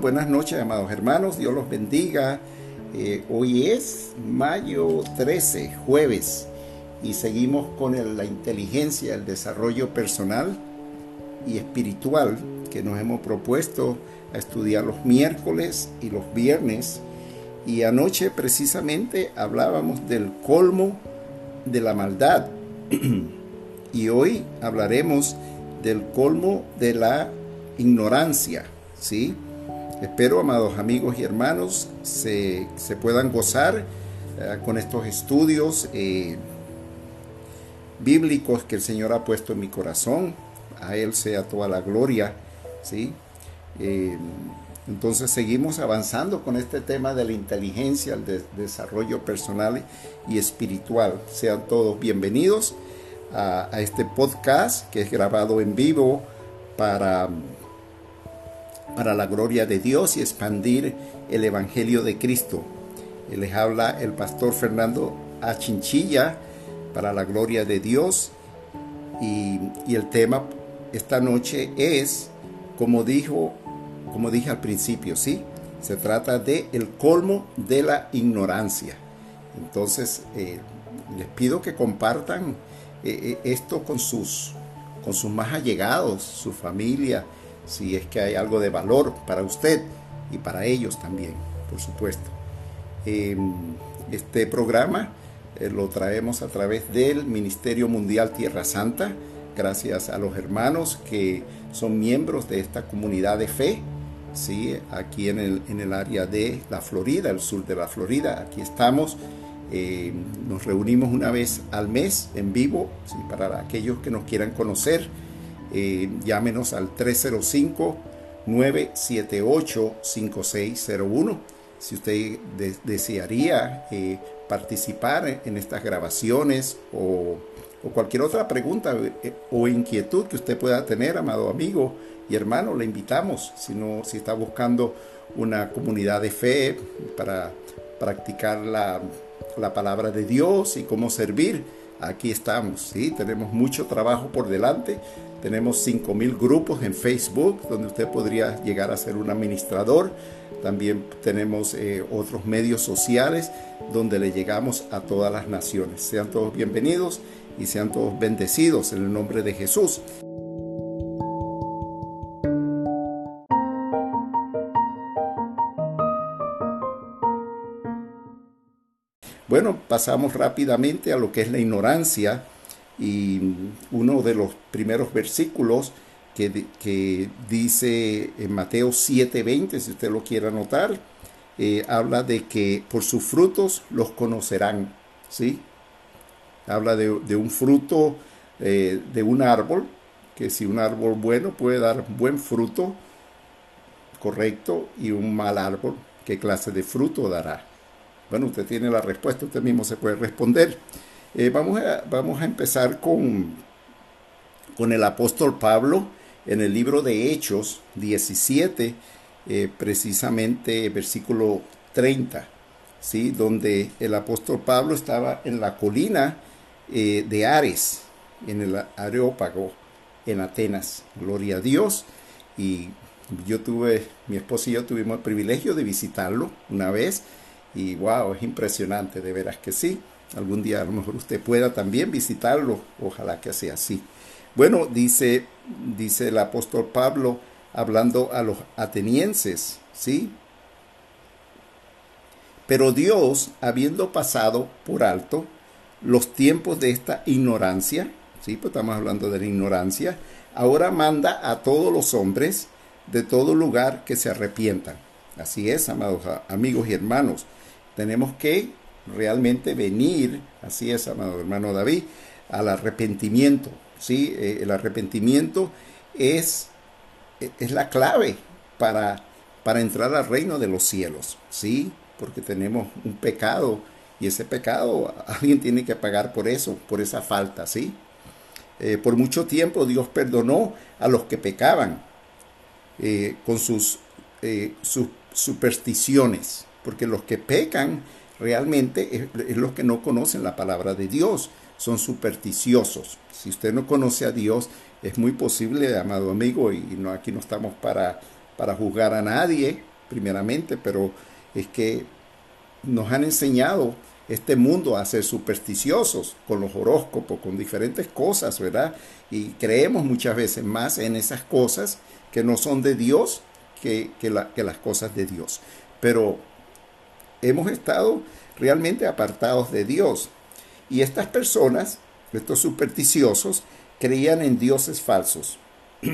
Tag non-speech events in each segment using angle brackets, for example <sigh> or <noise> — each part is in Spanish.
buenas noches, amados hermanos. Dios los bendiga. Eh, hoy es mayo 13, jueves, y seguimos con la inteligencia, el desarrollo personal y espiritual que nos hemos propuesto a estudiar los miércoles y los viernes. Y anoche precisamente hablábamos del colmo de la maldad. <clears throat> y hoy hablaremos del colmo de la ignorancia, ¿sí? Espero, amados amigos y hermanos, se, se puedan gozar eh, con estos estudios eh, bíblicos que el Señor ha puesto en mi corazón. A Él sea toda la gloria, ¿sí? Eh, entonces seguimos avanzando con este tema de la inteligencia, el de- desarrollo personal y espiritual. Sean todos bienvenidos a este podcast que es grabado en vivo para, para la gloria de Dios y expandir el Evangelio de Cristo. Les habla el pastor Fernando A. Chinchilla para la gloria de Dios y, y el tema esta noche es, como dijo, como dije al principio, ¿sí? Se trata de el colmo de la ignorancia. Entonces, eh, les pido que compartan eh, eh, esto con sus, con sus más allegados, su familia, si es que hay algo de valor para usted y para ellos también, por supuesto. Eh, este programa eh, lo traemos a través del Ministerio Mundial Tierra Santa, gracias a los hermanos que son miembros de esta comunidad de fe, ¿sí? aquí en el, en el área de la Florida, el sur de la Florida. Aquí estamos, eh, nos reunimos una vez al mes en vivo, ¿sí? para aquellos que nos quieran conocer, eh, llámenos al 305-978-5601. Si usted de- desearía eh, participar en, estas grabaciones o, o cualquier otra pregunta eh, o inquietud que usted pueda tener, amado amigo y hermano, le invitamos. Si, no, si está buscando una comunidad de fe para practicar la, la palabra de Dios y cómo servir, aquí estamos, ¿sí? Tenemos mucho trabajo por delante. Tenemos 5.000 grupos en Facebook donde usted podría llegar a ser un administrador. También tenemos eh, otros medios sociales donde le llegamos a todas las naciones. Sean todos bienvenidos y sean todos bendecidos en el nombre de Jesús. Bueno, pasamos rápidamente a lo que es la ignorancia y uno de los primeros versículos que, que dice en Mateo 7:20, si usted lo quiere anotar, eh, habla de que por sus frutos los conocerán, ¿sí? Habla de, un fruto eh, de un árbol, que si un árbol bueno puede dar buen fruto, correcto, y un mal árbol, ¿qué clase de fruto dará? Bueno, usted tiene la respuesta, usted mismo se puede responder. Eh, vamos, a, vamos a empezar con, con el apóstol Pablo en el libro de Hechos 17, eh, precisamente versículo 30, ¿sí? donde el apóstol Pablo estaba en la colina eh, de Ares, en el Areópago, en Atenas. Gloria a Dios. Y yo tuve, mi esposo y yo tuvimos el privilegio de visitarlo una vez y wow, es impresionante, de veras que sí. Algún día a lo mejor usted pueda también visitarlo, ojalá que sea así. Bueno, dice, dice el apóstol Pablo hablando a los atenienses, ¿sí? Pero Dios, habiendo pasado por alto los tiempos de esta ignorancia, ¿sí? Pues estamos hablando de la ignorancia, ahora manda a todos los hombres de todo lugar que se arrepientan. Así es, amados amigos y hermanos tenemos que realmente venir, así es, amado hermano David, al arrepentimiento. ¿sí? Eh, el arrepentimiento es, es la clave para, para entrar al reino de los cielos, ¿sí? porque tenemos un pecado y ese pecado <laughs> alguien tiene que pagar por eso, por esa falta, ¿sí? Eh, por mucho tiempo Dios perdonó a los que pecaban eh, con sus, sus supersticiones, porque los que pecan realmente es, los que no conocen la palabra de Dios, son supersticiosos. Si usted no conoce a Dios, es muy posible, amado amigo, y no, aquí no estamos para, para juzgar a nadie, primeramente, pero es que nos han enseñado este mundo a ser supersticiosos con los horóscopos, con diferentes cosas, ¿verdad? Y creemos muchas veces más en esas cosas que no son de Dios que, que, que las cosas de Dios. Pero hemos estado realmente apartados de Dios. Y estas personas, estos supersticiosos, creían en dioses falsos. <clears throat>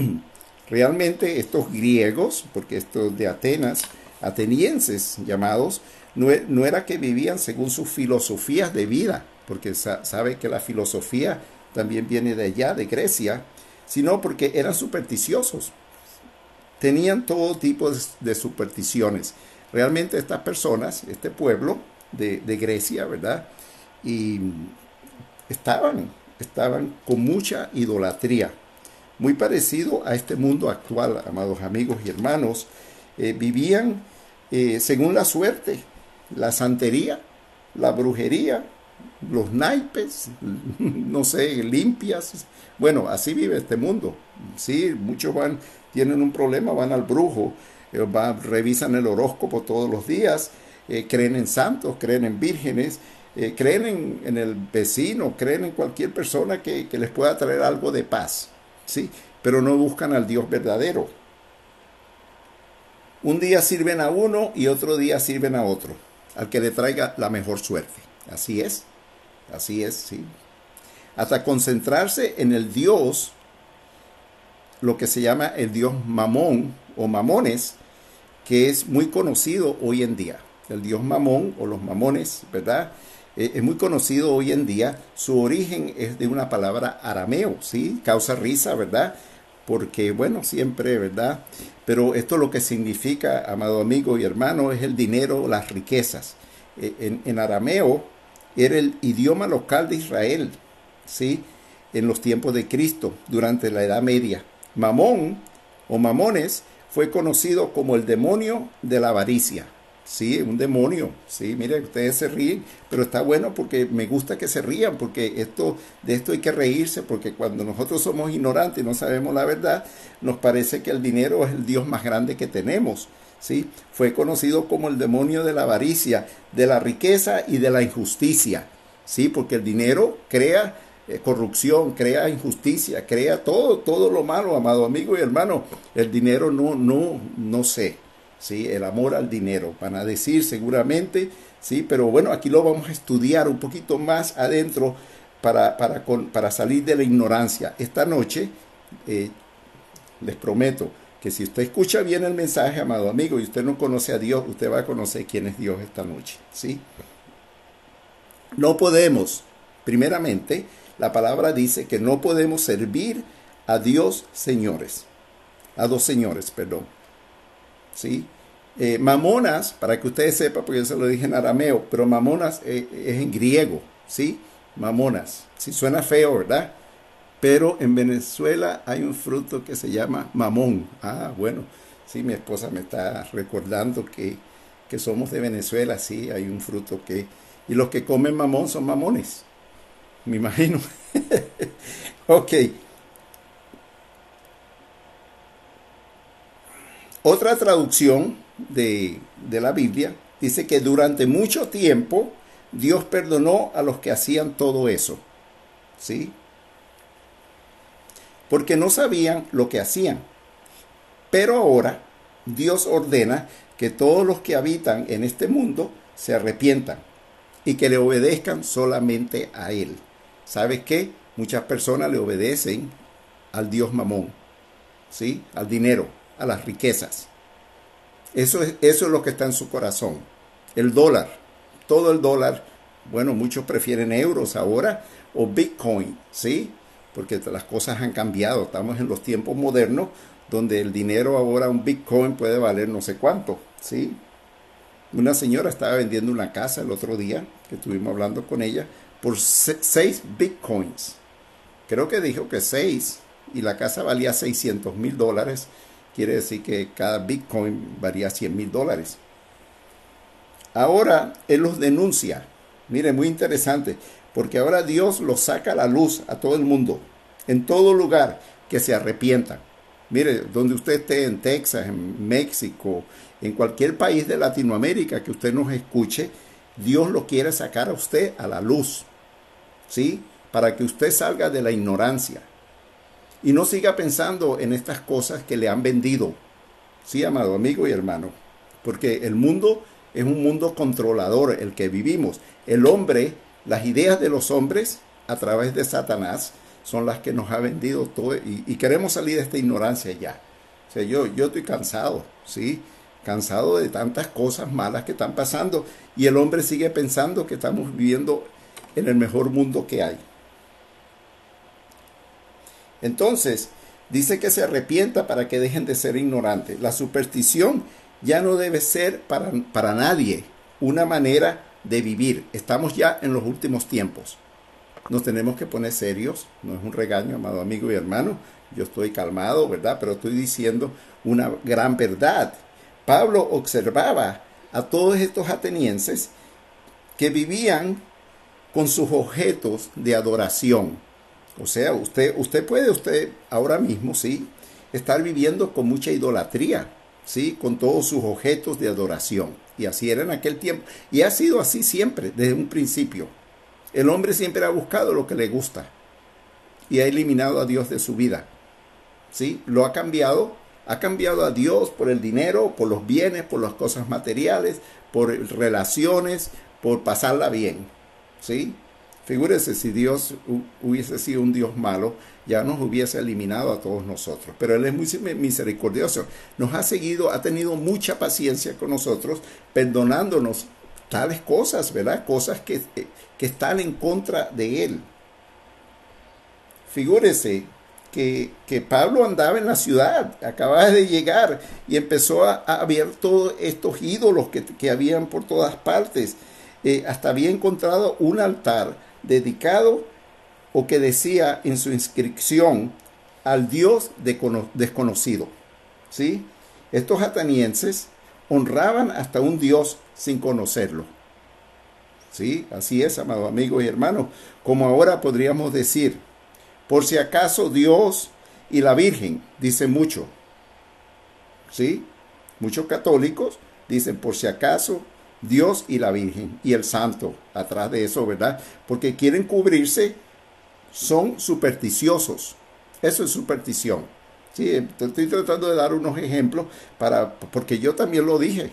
realmente estos griegos, porque estos de Atenas, atenienses llamados, no, e, no, era que vivían según sus filosofías de vida, porque sabe que la filosofía también viene de allá, de Grecia, sino porque eran supersticiosos. Tenían todo tipo de supersticiones realmente estas personas, este pueblo de, Grecia, ¿verdad? Y estaban, estaban con mucha idolatría, muy parecido a este mundo actual, amados amigos y hermanos, eh, vivían eh, según la suerte, la santería, la brujería, los naipes, <laughs> no sé, limpias. Bueno, así vive este mundo. Sí, muchos van, tienen un problema, van al brujo, revisan el horóscopo todos los días, eh, creen en santos, creen en vírgenes, eh, creen en, el vecino, creen en cualquier persona que, les pueda traer algo de paz, ¿sí? pero no buscan al Dios verdadero. Un día sirven a uno y otro día sirven a otro, al que le traiga la mejor suerte. Así es, así es, sí. Hasta concentrarse en el Dios, lo que se llama el Dios mamón o mamones, que es muy conocido hoy en día. El dios mamón o los mamones, ¿verdad? Eh, es muy conocido hoy en día. Su origen es de una palabra arameo, ¿sí? Causa risa, ¿verdad? Porque, bueno, siempre, ¿verdad? Pero esto lo que significa, amado amigo y hermano, es el dinero, las riquezas. Eh, en, en arameo era el idioma local de Israel, ¿sí? En los tiempos de Cristo, durante la Edad Media. Mamón o mamones fue conocido como el demonio de la avaricia. Sí, un demonio. Sí, miren, ustedes se ríen, pero está bueno porque me gusta que se rían, porque esto, de esto hay que reírse, porque cuando nosotros somos ignorantes y no sabemos la verdad, nos parece que el dinero es el Dios más grande que tenemos. ¿sí? Fue conocido como el demonio de la avaricia, de la riqueza y de la injusticia. ¿sí? Porque el dinero crea eh, corrupción, crea injusticia, crea todo, todo lo malo, amado amigo y hermano. El dinero no, no, no sé. ¿sí? El amor al dinero, van a decir seguramente, ¿sí? Pero bueno, aquí lo vamos a estudiar un poquito más adentro para, para, para salir de la ignorancia. Esta noche, eh, les prometo que si usted escucha bien el mensaje, amado amigo, y usted no conoce a Dios, usted va a conocer quién es Dios esta noche, ¿sí? No podemos, primeramente, la palabra dice que no podemos servir a Dios señores, a dos señores, perdón. ¿sí? Eh, mamonas, para que ustedes sepan, porque yo se lo dije en arameo, pero mamonas eh, es en griego, ¿sí? Mamonas. Si suena feo, ¿verdad? Pero en Venezuela hay un fruto que se llama mamón. Ah, bueno, sí, mi esposa me está recordando que, que somos de Venezuela, sí, hay un fruto que... Y los que comen mamón son mamones, me imagino. <laughs> ok. Otra traducción de, la Biblia dice que durante mucho tiempo Dios perdonó a los que hacían todo eso. ¿Sí? Porque no sabían lo que hacían. Pero ahora Dios ordena que todos los que habitan en este mundo se arrepientan y que le obedezcan solamente a Él. ¿Sabes qué? Muchas personas le obedecen al Dios mamón, ¿sí? Al dinero, a las riquezas. Eso es, eso es lo que está en su corazón. El dólar, todo el dólar. Bueno, muchos prefieren euros ahora o Bitcoin, ¿sí? Porque las cosas han cambiado. Estamos en los tiempos modernos donde el dinero ahora, un Bitcoin puede valer no sé cuánto, ¿sí? Una señora estaba vendiendo una casa el otro día, que estuvimos hablando con ella, por seis Bitcoins. Creo que dijo que seis, y la casa valía 600 mil dólares quiere decir que cada Bitcoin varía 100 mil dólares. Ahora Él los denuncia. Mire, muy interesante, porque ahora Dios los saca a la luz a todo el mundo, en todo lugar, que se arrepientan. Mire, donde usted esté en Texas, en México, en cualquier país de Latinoamérica que usted nos escuche, Dios lo quiere sacar a usted a la luz. ¿Sí? Para que usted salga de la ignorancia. Y no siga pensando en estas cosas que le han vendido. Sí, amado amigo y hermano. Porque el mundo es un mundo controlador, el que vivimos. El hombre, las ideas de los hombres a través de Satanás son las que nos ha vendido todo y, queremos salir de esta ignorancia ya. O sea, yo, yo estoy cansado, ¿sí? Cansado de tantas cosas malas que están pasando y el hombre sigue pensando que estamos viviendo en el mejor mundo que hay. Entonces, dice que se arrepienta para que dejen de ser ignorantes. La superstición ya no debe ser para, para nadie una manera de vivir. Estamos ya en los últimos tiempos. Nos tenemos que poner serios. No es un regaño, amado amigo y hermano. Yo estoy calmado, ¿verdad? Pero estoy diciendo una gran verdad. Pablo observaba a todos estos atenienses que vivían con sus objetos de adoración. O sea, usted, usted puede, usted ahora mismo, sí, estar viviendo con mucha idolatría, sí, con todos sus objetos de adoración. Y así era en aquel tiempo. Y ha sido así siempre, desde un principio. El hombre siempre ha buscado lo que le gusta y ha eliminado a Dios de su vida. ¿Sí? Lo ha cambiado, ha cambiado a Dios por el dinero, por los bienes, por las cosas materiales, por relaciones, por pasarla bien. ¿Sí? Figúrese si Dios hubiese sido un Dios malo, ya nos hubiese eliminado a todos nosotros. Pero Él es muy misericordioso. Nos ha seguido, ha tenido mucha paciencia con nosotros, perdonándonos tales cosas, ¿verdad? Cosas que, que están en contra de Él. Figúrese que, Pablo andaba en la ciudad, acababa de llegar y empezó a, ver todos estos ídolos que, que habían por todas partes. Eh, hasta había encontrado un altar dedicado o que decía en su inscripción al Dios desconocido. ¿sí? Estos atenienses honraban hasta un Dios sin conocerlo. Sí, así es, amados amigos y hermanos, como ahora podríamos decir, por si acaso Dios y la Virgen, dicen mucho. ¿Sí? Muchos católicos dicen por si acaso Dios y la Virgen y el Santo atrás de eso, ¿verdad? Porque quieren cubrirse, son supersticiosos. Eso es superstición. Sí, estoy tratando de dar unos ejemplos para, porque yo también lo dije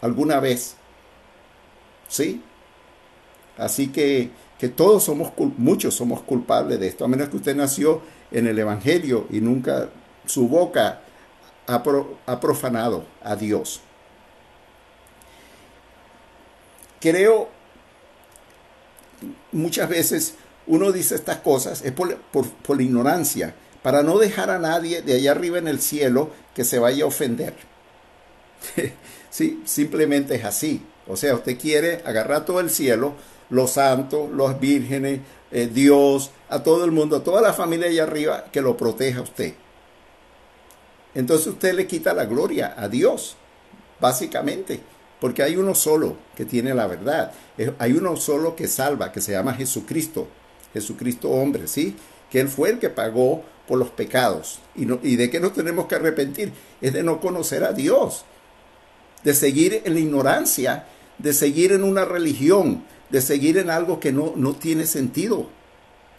alguna vez. ¿Sí? Así que, todos somos, muchos somos culpables de esto, a menos que usted nació en el Evangelio y nunca su boca ha, profanado a Dios. Creo, muchas veces uno dice estas cosas, es por, por, la ignorancia, para no dejar a nadie de allá arriba en el cielo que se vaya a ofender. <laughs> sí, simplemente es así. O sea, usted quiere agarrar todo el cielo, los santos, los vírgenes, eh, Dios, a todo el mundo, a toda la familia allá arriba, que lo proteja a usted. Entonces usted le quita la gloria a Dios, básicamente, porque hay uno solo que tiene la verdad. Hay uno solo que salva, que se llama Jesucristo, Jesucristo hombre, ¿sí? Que Él fue el que pagó por los pecados. ¿Y, ¿Y de qué nos tenemos que arrepentir? Es de no conocer a Dios, de seguir en la ignorancia, de seguir en una religión, de seguir en algo que no, no tiene sentido,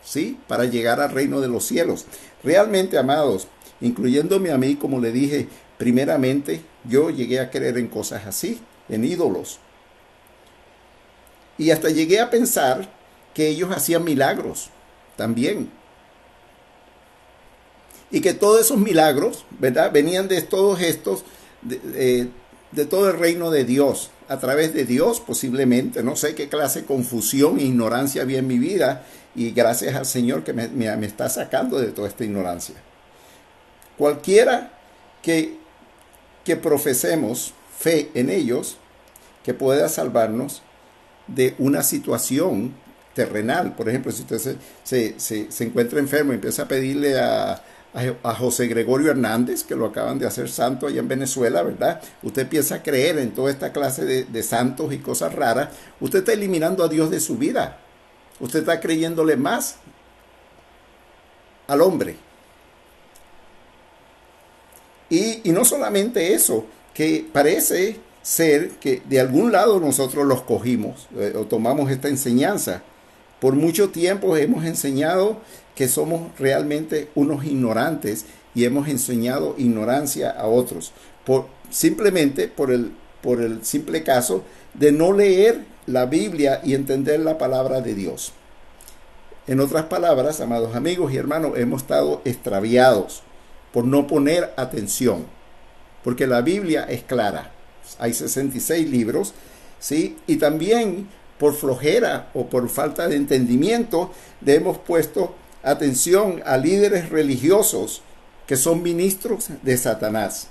¿sí? Para llegar al reino de los cielos. Realmente, amados, incluyéndome a mí, como le dije, primeramente yo llegué a creer en cosas así, en ídolos. Y hasta llegué a pensar que ellos hacían milagros también. Y que todos esos milagros, ¿verdad? Venían de todos estos, de, de todo el reino de Dios, a través de Dios posiblemente. No sé qué clase de confusión e ignorancia había en mi vida y gracias al Señor que me, está sacando de toda esta ignorancia. Cualquiera que, que profesemos fe en ellos, que pueda salvarnos de una situación terrenal. Por ejemplo, si usted se, se, encuentra enfermo y empieza a pedirle a, a, José Gregorio Hernández, que lo acaban de hacer santo allá en Venezuela, ¿verdad? Usted empieza a creer en toda esta clase de, santos y cosas raras. Usted está eliminando a Dios de su vida. Usted está creyéndole más al hombre y, no solamente eso, que parece ser que de algún lado nosotros los cogimos eh, o tomamos esta enseñanza. Por mucho tiempo hemos enseñado que somos realmente unos ignorantes y hemos enseñado ignorancia a otros. Por, simplemente por el, por el simple caso de no leer la Biblia y entender la palabra de Dios. En otras palabras, amados amigos y hermanos, hemos estado extraviados por no poner atención, porque la Biblia es clara. Hay 66 libros, ¿sí? Y también por flojera o por falta de entendimiento le hemos puesto atención a líderes religiosos que son ministros de Satanás,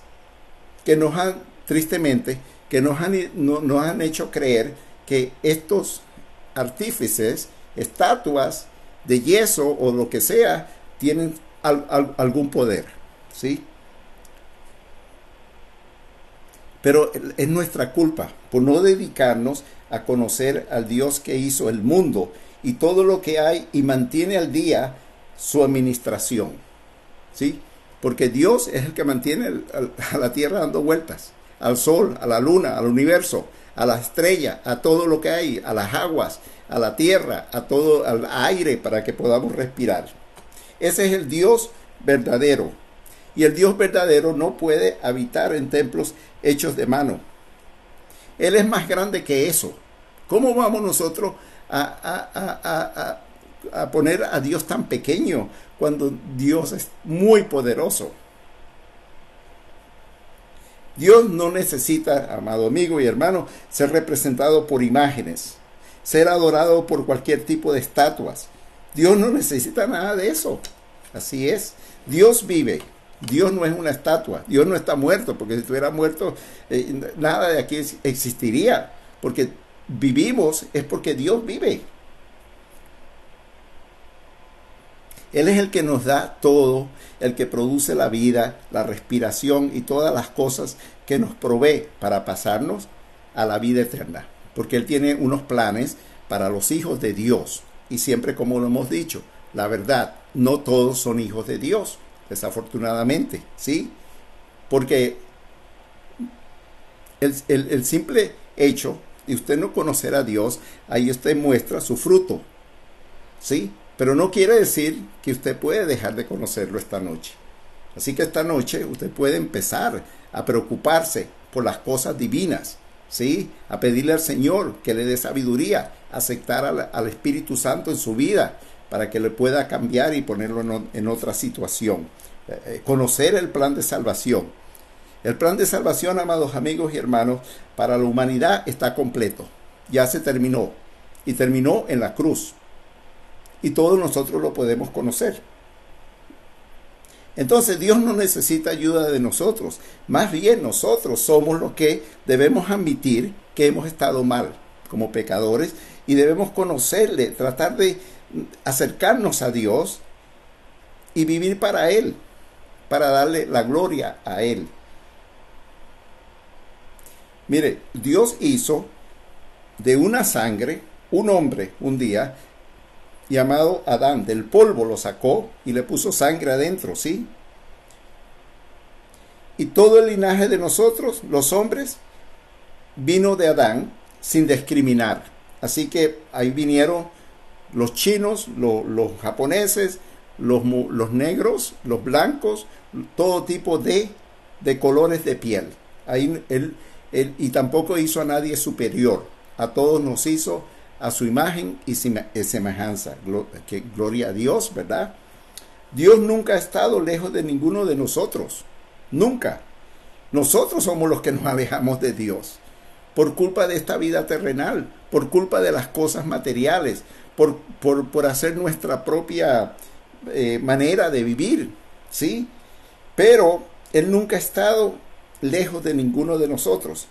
que nos han, tristemente, que nos han, nos han hecho creer que estos artífices, estatuas de yeso o lo que sea, tienen algún poder. ¿sí? Pero es nuestra culpa por no dedicarnos a conocer al Dios que hizo el mundo y todo lo que hay y mantiene al día su administración. ¿Sí? Porque Dios es el que mantiene a la tierra dando vueltas, al sol, a la luna, al universo, a la estrella, a todo lo que hay, a las aguas, a la tierra, a todo al aire para que podamos respirar. Ese es el Dios verdadero, y el Dios verdadero no puede habitar en templos hechos de mano. Él es más grande que eso. ¿Cómo vamos nosotros a, poner a Dios tan pequeño cuando Dios es muy poderoso? Dios no necesita, amado amigo y hermano, ser representado por imágenes, ser adorado por cualquier tipo de estatuas. Dios no necesita nada de eso. Así es. Dios vive. Dios no es una estatua, Dios no está muerto, porque si estuviera muerto, eh, nada de aquí existiría, porque vivimos es porque Dios vive. Él es el que nos da todo, el que produce la vida, la respiración y todas las cosas que nos provee para pasarnos a la vida eterna. Porque Él tiene unos planes para los hijos de Dios. Y siempre como lo hemos dicho, la verdad, no todos son hijos de Dios, desafortunadamente, ¿sí? Porque el, simple hecho de usted no conocer a Dios, ahí usted muestra su fruto, ¿sí? Pero no quiere decir que usted puede dejar de conocerlo esta noche. Así que esta noche usted puede empezar a preocuparse por las cosas divinas, ¿sí? A pedirle al Señor que le dé sabiduría, aceptar al, Espíritu Santo en su vida para que le pueda cambiar y ponerlo en, otra situación. Eh, eh, conocer el plan de salvación. El plan de salvación, amados amigos y hermanos, para la humanidad está completo. Ya se terminó. Y terminó en la cruz y todos nosotros lo podemos conocer. Entonces Dios no necesita ayuda de nosotros, más bien nosotros somos los que debemos admitir que hemos estado mal como pecadores y debemos conocerle, tratar de acercarnos a Dios y vivir para Él, para darle la gloria a Él. Mire, Dios hizo de una sangre un hombre un día llamado Adán. Del polvo lo sacó y le puso sangre adentro, ¿sí? Y todo el linaje de nosotros, los hombres, vino de Adán sin discriminar. Así que ahí vinieron los chinos, los japoneses, los, los, negros, los blancos, todo tipo de, de colores de piel. Ahí él, él, y tampoco hizo a nadie superior. A todos nos hizo a su imagen y semejanza. Gloria a Dios, ¿verdad? Dios nunca ha estado lejos de ninguno de nosotros. Nunca. Nosotros somos los que nos alejamos de Dios. Por culpa de esta vida terrenal, por culpa de las cosas materiales, por, por, hacer nuestra propia eh, manera de vivir. ¿Sí? Pero Él nunca ha estado lejos de ninguno de nosotros.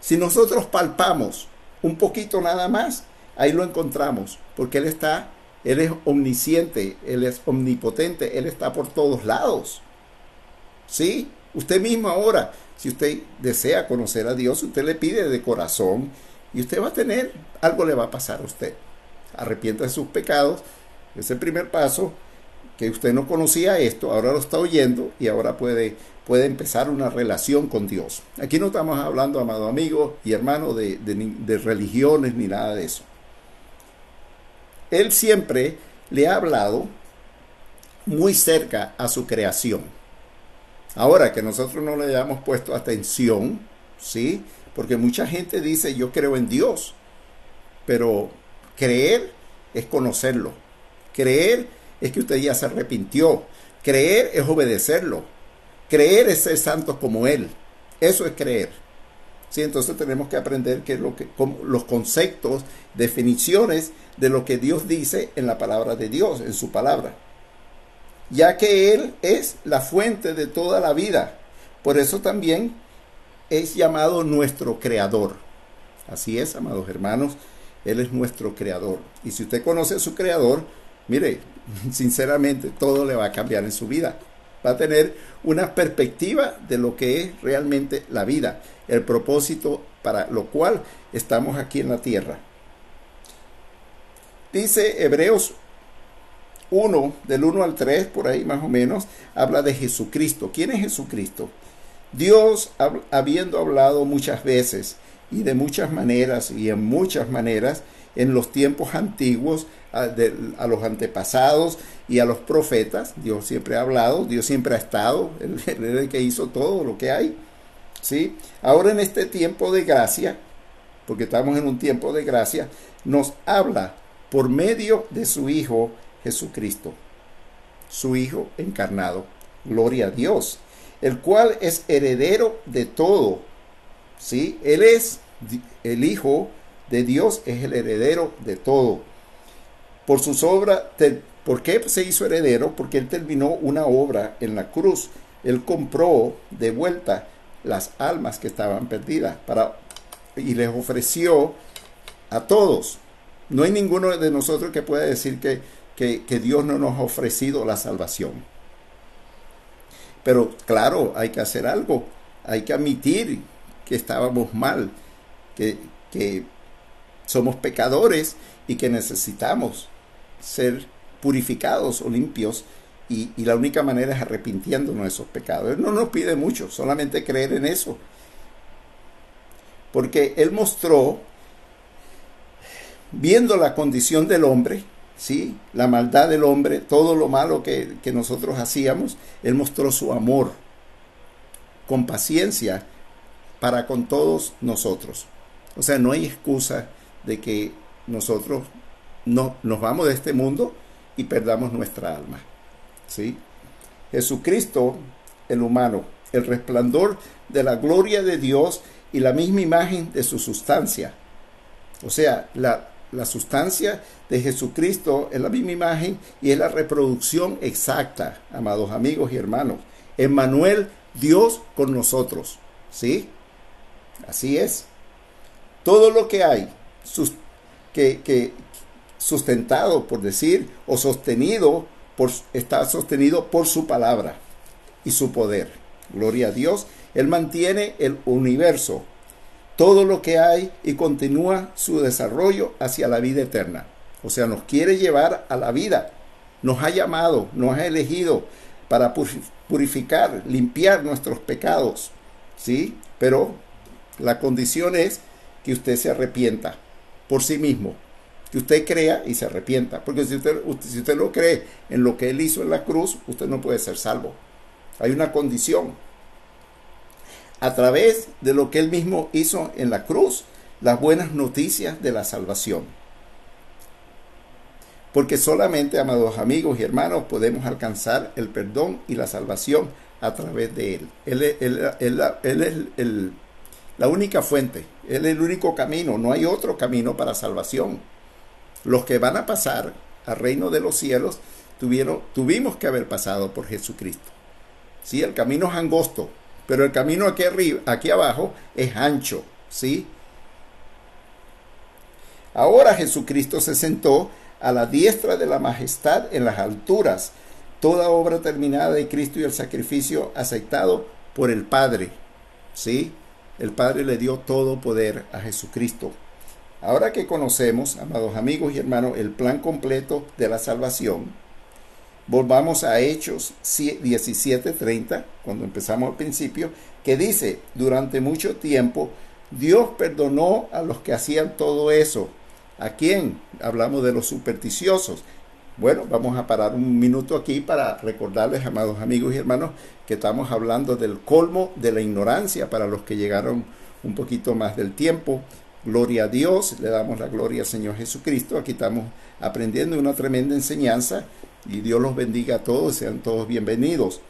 Si nosotros palpamos un poquito nada más, ahí lo encontramos, porque Él está, Él es omnisciente, Él es omnipotente, Él está por todos lados. ¿Sí? Usted mismo ahora, si usted desea conocer a Dios, usted le pide de corazón y usted va a tener, algo le va a pasar a usted. Arrepienta de sus pecados, es el primer paso, que usted no conocía esto, ahora lo está oyendo y ahora puede puede empezar una relación con Dios. Aquí no estamos hablando, amado amigo y hermano, de, religiones ni nada de eso. Él siempre le ha hablado muy cerca a su creación. Ahora que nosotros no le hayamos puesto atención, ¿sí? Porque mucha gente dice, yo creo en Dios, pero creer es conocerlo. Creer es que usted ya se arrepintió. Creer es obedecerlo. Creer es ser santos como Él. Eso es creer. ¿Sí? Entonces tenemos que aprender lo que los conceptos, definiciones de lo que Dios dice en la palabra de Dios, en su palabra. Ya que Él es la fuente de toda la vida. Por eso también es llamado nuestro creador. Así es, amados hermanos, Él es nuestro creador. Y si usted conoce a su creador, mire, <laughs> sinceramente todo le va a cambiar en su vida va a tener una perspectiva de lo que es realmente la vida, el propósito para lo cual estamos aquí en la tierra. Dice Hebreos 1, del 1 al 3, por ahí más o menos, habla de Jesucristo. ¿Quién es Jesucristo? Dios, habiendo hablado muchas veces y de muchas maneras y en muchas maneras en los tiempos antiguos, a, los antepasados y a los profetas. Dios siempre ha hablado, Dios siempre ha estado, <laughs> Él el que hizo todo lo que hay. ¿sí? Ahora en este tiempo de gracia, porque estamos en un tiempo de gracia, nos habla por medio de su Hijo Jesucristo, su Hijo encarnado. Gloria a Dios, el cual es heredero de todo. ¿sí? Él es el Hijo de Dios, es el heredero de todo por sus obras. ¿Por qué se hizo heredero? Porque él terminó una obra en la cruz. Él compró de vuelta las almas que estaban perdidas para, y les ofreció a todos. No hay ninguno de nosotros que pueda decir que que, que Dios no nos ha ofrecido la salvación. Pero claro, hay que hacer algo, hay que admitir que estábamos mal, que, que somos pecadores y que necesitamos ser purificados o limpios y, la única manera es arrepintiéndonos de esos pecados. Él no nos pide mucho, solamente creer en eso. Porque Él mostró, viendo la condición del hombre, ¿sí? la maldad del hombre, todo lo malo que, que nosotros hacíamos, Él mostró su amor con paciencia para con todos nosotros. O sea, no hay excusa de que nosotros no, nos vamos de este mundo y perdamos nuestra alma. ¿sí? Jesucristo, el humano, el resplandor de la gloria de Dios y la misma imagen de su sustancia. O sea, la, la sustancia de Jesucristo es la misma imagen y es la reproducción exacta, amados amigos y hermanos. Emmanuel, Dios con nosotros. ¿Sí? Así es. Todo lo que hay que, que sustentado, por decir, o sostenido, por, está sostenido por su palabra y su poder. Gloria a Dios. Él mantiene el universo, todo lo que hay y continúa su desarrollo hacia la vida eterna. O sea, nos quiere llevar a la vida. Nos ha llamado, nos ha elegido para purificar, limpiar nuestros pecados. ¿Sí? Pero la condición es que usted se arrepienta por sí mismo. Que usted crea y se arrepienta. Porque si usted, si usted no cree en lo que Él hizo en la cruz, usted no puede ser salvo. Hay una condición. A través de lo que Él mismo hizo en la cruz, las buenas noticias de la salvación. Porque solamente, amados amigos y hermanos, podemos alcanzar el perdón y la salvación a través de Él. Él, es el la única fuente, Él es el único camino, no hay otro camino para salvación. Los que van a pasar al reino de los cielos tuvieron, tuvimos que haber pasado por Jesucristo. Sí, el camino es angosto, pero el camino aquí arriba, aquí abajo es ancho, ¿sí? Ahora Jesucristo se sentó a la diestra de la majestad en las alturas, toda obra terminada de Cristo y el sacrificio aceptado por el Padre, ¿sí? el Padre le dio todo poder a Jesucristo. Ahora que conocemos, amados amigos y hermanos, el plan completo de la salvación, volvamos a Hechos 17:30, cuando empezamos al principio, que dice, durante mucho tiempo Dios perdonó a los que hacían todo eso. ¿A quién? Hablamos de los supersticiosos. Bueno, vamos a parar un minuto aquí para recordarles, amados amigos y hermanos, que estamos hablando del colmo de la ignorancia para los que llegaron un poquito más del tiempo. Gloria a Dios, le damos la gloria al Señor Jesucristo. Aquí estamos aprendiendo una tremenda enseñanza y Dios los bendiga a todos, sean todos bienvenidos.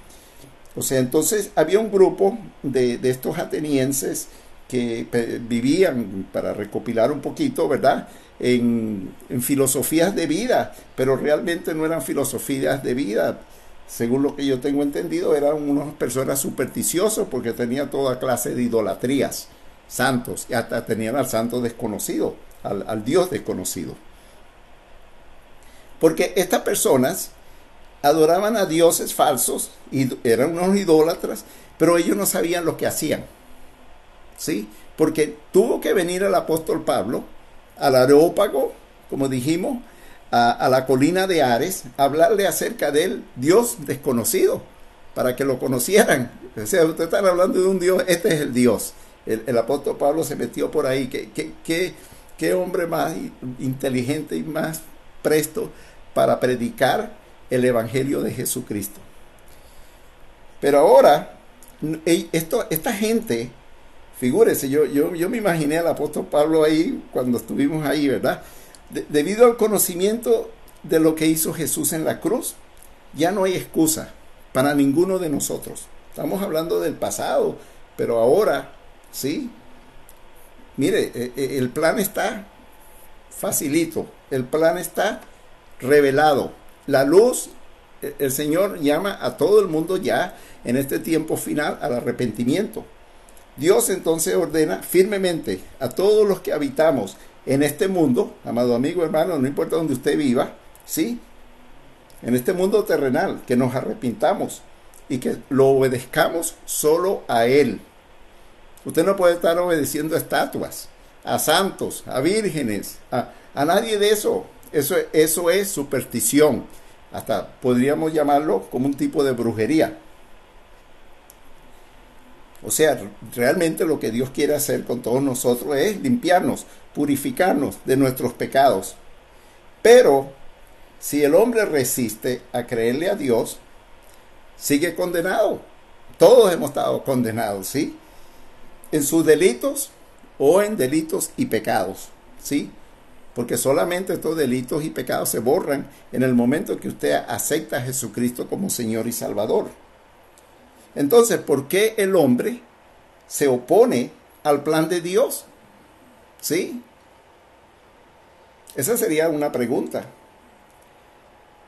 O sea, entonces había un grupo de, de estos atenienses que vivían, para recopilar un poquito, ¿verdad? En, en, filosofías de vida, pero realmente no eran filosofías de vida. Según lo que yo tengo entendido, eran unas personas supersticiosas porque tenían toda clase de idolatrías, santos, y hasta tenían al santo desconocido, al, al Dios desconocido. Porque estas personas adoraban a dioses falsos y eran unos idólatras, pero ellos no sabían lo que hacían. ¿sí? Porque tuvo que venir el apóstol Pablo al Areópago, como dijimos, a, a, la colina de Ares, a hablarle acerca del Dios desconocido, para que lo conocieran. O sea, ustedes están hablando de un Dios, este es el Dios. El, el apóstol Pablo se metió por ahí. ¿Qué, qué, qué, qué hombre más inteligente y más presto para predicar el Evangelio de Jesucristo? Pero ahora, esto, esta gente Figúrese, yo, yo, yo me imaginé al apóstol Pablo ahí cuando estuvimos ahí, ¿verdad? De, debido al conocimiento de lo que hizo Jesús en la cruz, ya no hay excusa para ninguno de nosotros. Estamos hablando del pasado, pero ahora, ¿sí? Mire, e, e, el plan está facilito, el plan está revelado. La luz, e, el Señor llama a todo el mundo ya en este tiempo final al arrepentimiento. Dios entonces ordena firmemente a todos los que habitamos en este mundo, amado amigo, hermano, no importa donde usted viva, ¿sí? en este mundo terrenal, que nos arrepintamos y que lo obedezcamos solo a Él. Usted no puede estar obedeciendo a estatuas, a santos, a vírgenes, a, a nadie de eso. eso. Eso es superstición. Hasta podríamos llamarlo como un tipo de brujería. O sea, realmente lo que Dios quiere hacer con todos nosotros es limpiarnos, purificarnos de nuestros pecados. Pero si el hombre resiste a creerle a Dios, sigue condenado. Todos hemos estado condenados, ¿sí? En sus delitos o en delitos y pecados, ¿sí? Porque solamente estos delitos y pecados se borran en el momento que usted acepta a Jesucristo como Señor y Salvador. Entonces, ¿por qué el hombre se opone al plan de Dios? ¿Sí? Esa sería una pregunta.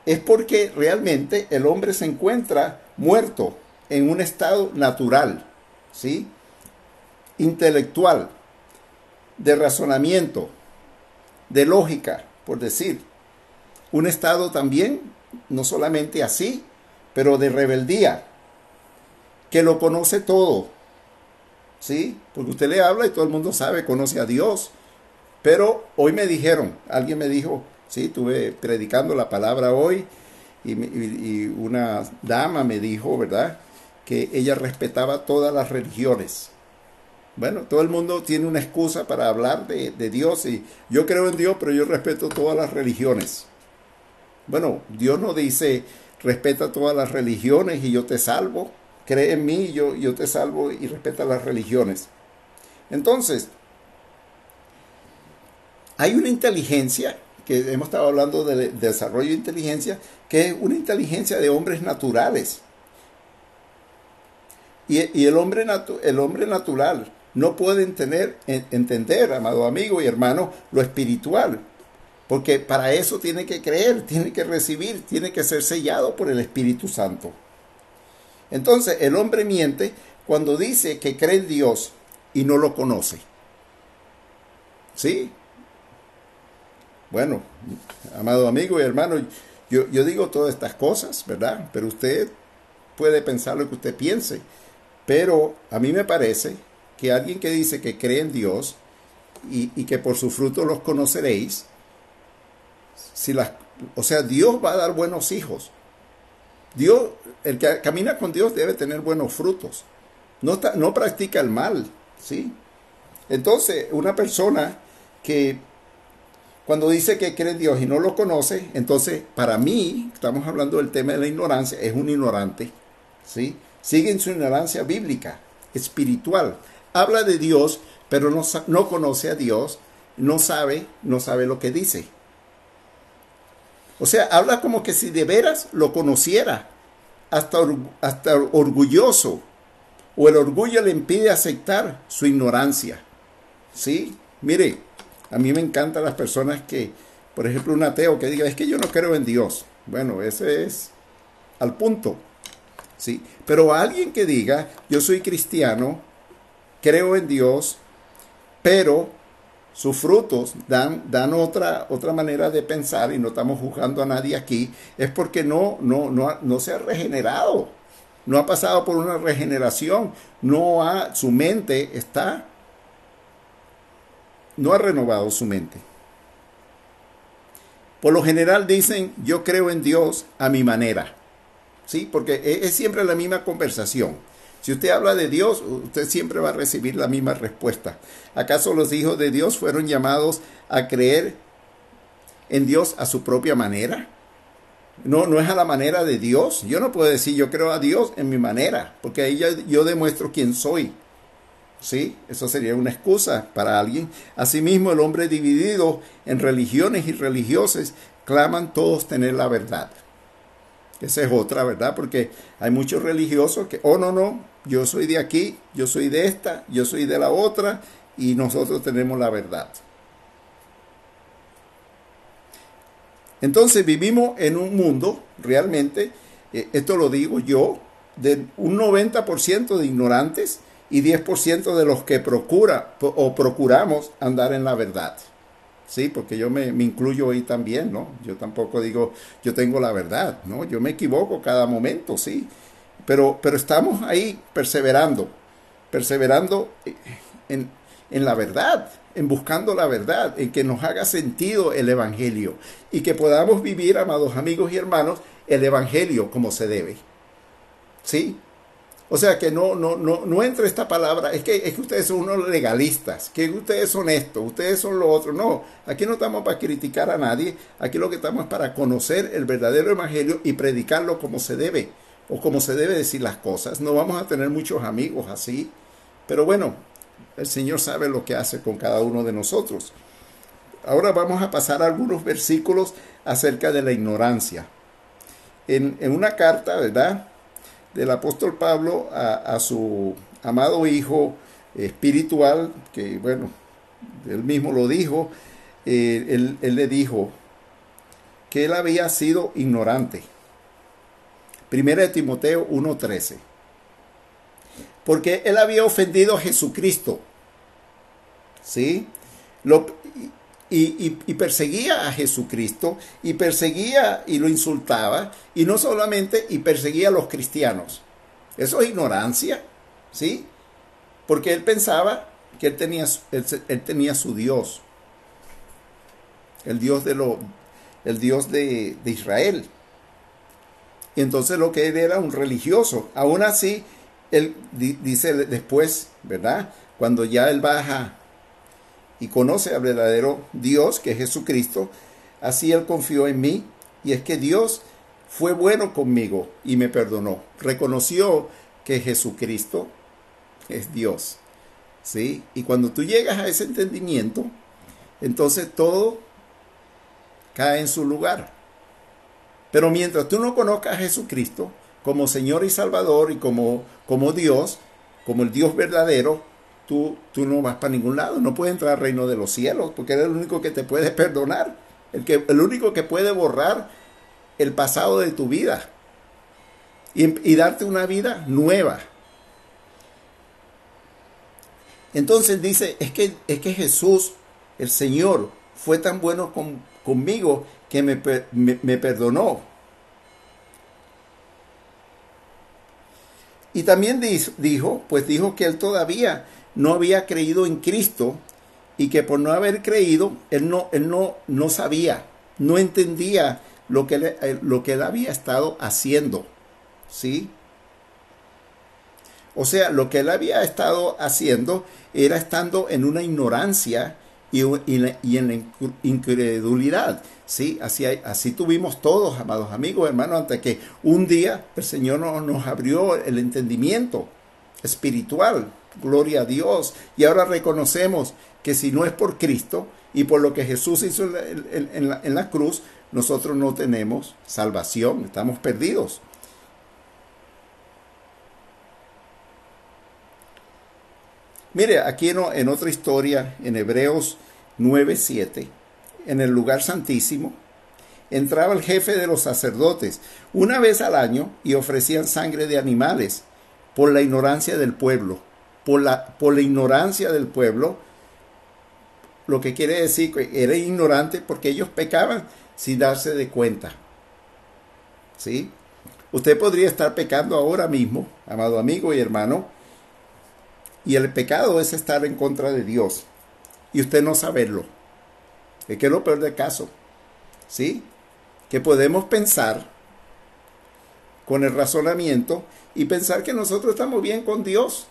Es porque realmente el hombre se encuentra muerto en un estado natural, ¿sí? Intelectual, de razonamiento, de lógica, por decir. Un estado también, no solamente así, pero de rebeldía, que lo conoce todo. ¿Sí? Porque usted le habla y todo el mundo sabe, conoce a Dios. Pero hoy me dijeron, alguien me dijo, sí, estuve predicando la palabra hoy y, y una dama me dijo, ¿verdad? Que ella respetaba todas las religiones. Bueno, todo el mundo tiene una excusa para hablar de, de, Dios y yo creo en Dios, pero yo respeto todas las religiones. Bueno, Dios no dice respeta todas las religiones y yo te salvo cree en mí, yo, yo te salvo y respeta las religiones. Entonces, hay una inteligencia, que hemos estado hablando de, desarrollo de inteligencia, que es una inteligencia de hombres naturales. Y, el, hombre el hombre natural no puede entender, entender, amado amigo y hermano, lo espiritual. Porque para eso tiene que creer, tiene que recibir, tiene que ser sellado por el Espíritu Santo. Entonces el hombre miente cuando dice que cree en Dios y no lo conoce. ¿Sí? Bueno, amado amigo y hermano, yo, yo digo todas estas cosas, ¿verdad? Pero usted puede pensar lo que usted piense. Pero a mí me parece que alguien que dice que cree en Dios y, y que por su fruto los conoceréis, si las, o sea, Dios va a dar buenos hijos. Dios, el que camina con Dios debe tener buenos frutos. No, no practica el mal, ¿sí? Entonces, una persona que cuando dice que cree en Dios y no lo conoce, entonces para mí, estamos hablando del tema de la ignorancia, es un ignorante, ¿sí? Sigue en su ignorancia bíblica, espiritual. Habla de Dios, pero no, no conoce a Dios, no sabe, no sabe lo que dice. O sea, habla como que si de veras lo conociera, hasta, hasta orgulloso, o el orgullo le impide aceptar su ignorancia. ¿Sí? Mire, a mí me encantan las personas que, por ejemplo, un ateo que diga, es que yo no creo en Dios. Bueno, ese es al punto. ¿Sí? Pero alguien que diga, yo soy cristiano, creo en Dios, pero sus frutos dan, dan otra, otra manera de pensar y no estamos juzgando a nadie aquí, es porque no, no, no, no se ha regenerado, no ha pasado por una regeneración, no ha, su mente está, no ha renovado su mente. Por lo general dicen, yo creo en Dios a mi manera, ¿sí? Porque es, es siempre la misma conversación. Si usted habla de Dios, usted siempre va a recibir la misma respuesta. ¿Acaso los hijos de Dios fueron llamados a creer en Dios a su propia manera? No, no es a la manera de Dios. Yo no puedo decir yo creo a Dios en mi manera, porque ahí yo, yo demuestro quién soy. ¿Sí? Eso sería una excusa para alguien. Asimismo, el hombre dividido en religiones y religiosas claman todos tener la verdad. Esa es otra, ¿verdad? Porque hay muchos religiosos que, oh, no, no, yo soy de aquí, yo soy de esta, yo soy de la otra, y nosotros tenemos la verdad. Entonces vivimos en un mundo, realmente, eh, esto lo digo yo, de un 90% de ignorantes y 10% de los que procura o procuramos andar en la verdad. Sí, porque yo me, me, incluyo ahí también, ¿no? Yo tampoco digo, yo tengo la verdad, ¿no? Yo me equivoco cada momento, sí. Pero, pero estamos ahí perseverando, perseverando en, en la verdad, en buscando la verdad, en que nos haga sentido el Evangelio y que podamos vivir, amados amigos y hermanos, el Evangelio como se debe. ¿Sí? O sea que no, no, no, no entra esta palabra, es que, es que ustedes son unos legalistas, que ustedes son esto, ustedes son lo otro. No, aquí no estamos para criticar a nadie, aquí lo que estamos es para conocer el verdadero evangelio y predicarlo como se debe, o como se debe decir las cosas. No vamos a tener muchos amigos así, pero bueno, el Señor sabe lo que hace con cada uno de nosotros. Ahora vamos a pasar a algunos versículos acerca de la ignorancia. En, en una carta, ¿verdad? Del apóstol Pablo a, su amado hijo espiritual, que bueno, él mismo lo dijo, eh, él, él, le dijo que él había sido ignorante. Primera de Timoteo 1.13. Porque él había ofendido a Jesucristo. ¿Sí? Lo, y, perseguía a Jesucristo y perseguía y lo insultaba y no solamente y perseguía a los cristianos. Eso es ignorancia, ¿sí? Porque él pensaba que él tenía, él, tenía su Dios, el Dios de lo, el Dios de, de Israel. Y entonces lo que él era un religioso. Aún así, él dice después, ¿verdad? Cuando ya él baja y conoce al verdadero Dios, que es Jesucristo, así él confió en mí, y es que Dios fue bueno conmigo y me perdonó. Reconoció que Jesucristo es Dios. ¿Sí? Y cuando tú llegas a ese entendimiento, entonces todo cae en su lugar. Pero mientras tú no conozcas a Jesucristo como Señor y Salvador y como, como Dios, como el Dios verdadero, tú, tú no vas para ningún lado, no puedes entrar al reino de los cielos, porque eres el único que te puede <laughs> perdonar, el, que, el único que puede borrar el pasado de tu vida y, darte una vida nueva. Entonces dice, es que, es que Jesús, el Señor, fue tan bueno conmigo que me, me perdonó. Y también dijo, pues dijo que él todavía no había creído en Cristo y que por no haber creído, él no, él no, no sabía, no entendía lo que, él, eh, lo que él había estado haciendo. ¿Sí? O sea, lo que él había estado haciendo era estando en una ignorancia y, y, en la incredulidad. ¿sí? Así, así tuvimos todos, amados amigos, hermanos, hasta que un día el Señor nos, nos abrió el entendimiento espiritual gloria a Dios. Y ahora reconocemos que si no es por Cristo y por lo que Jesús hizo en la, en la, cruz, nosotros no tenemos salvación, estamos perdidos. Mire, aquí en, en otra historia, en Hebreos 9:7, en el lugar santísimo, entraba el jefe de los sacerdotes una vez al año y ofrecían sangre de animales por la ignorancia del pueblo por la, por la ignorancia del pueblo, lo que quiere decir que era ignorante porque ellos pecaban sin darse de cuenta. ¿Sí? Usted podría estar pecando ahora mismo, amado amigo y hermano, y el pecado es estar en contra de Dios y usted no saberlo. Es que es lo peor del caso. ¿Sí? Que podemos pensar con el razonamiento y pensar que nosotros estamos bien con Dios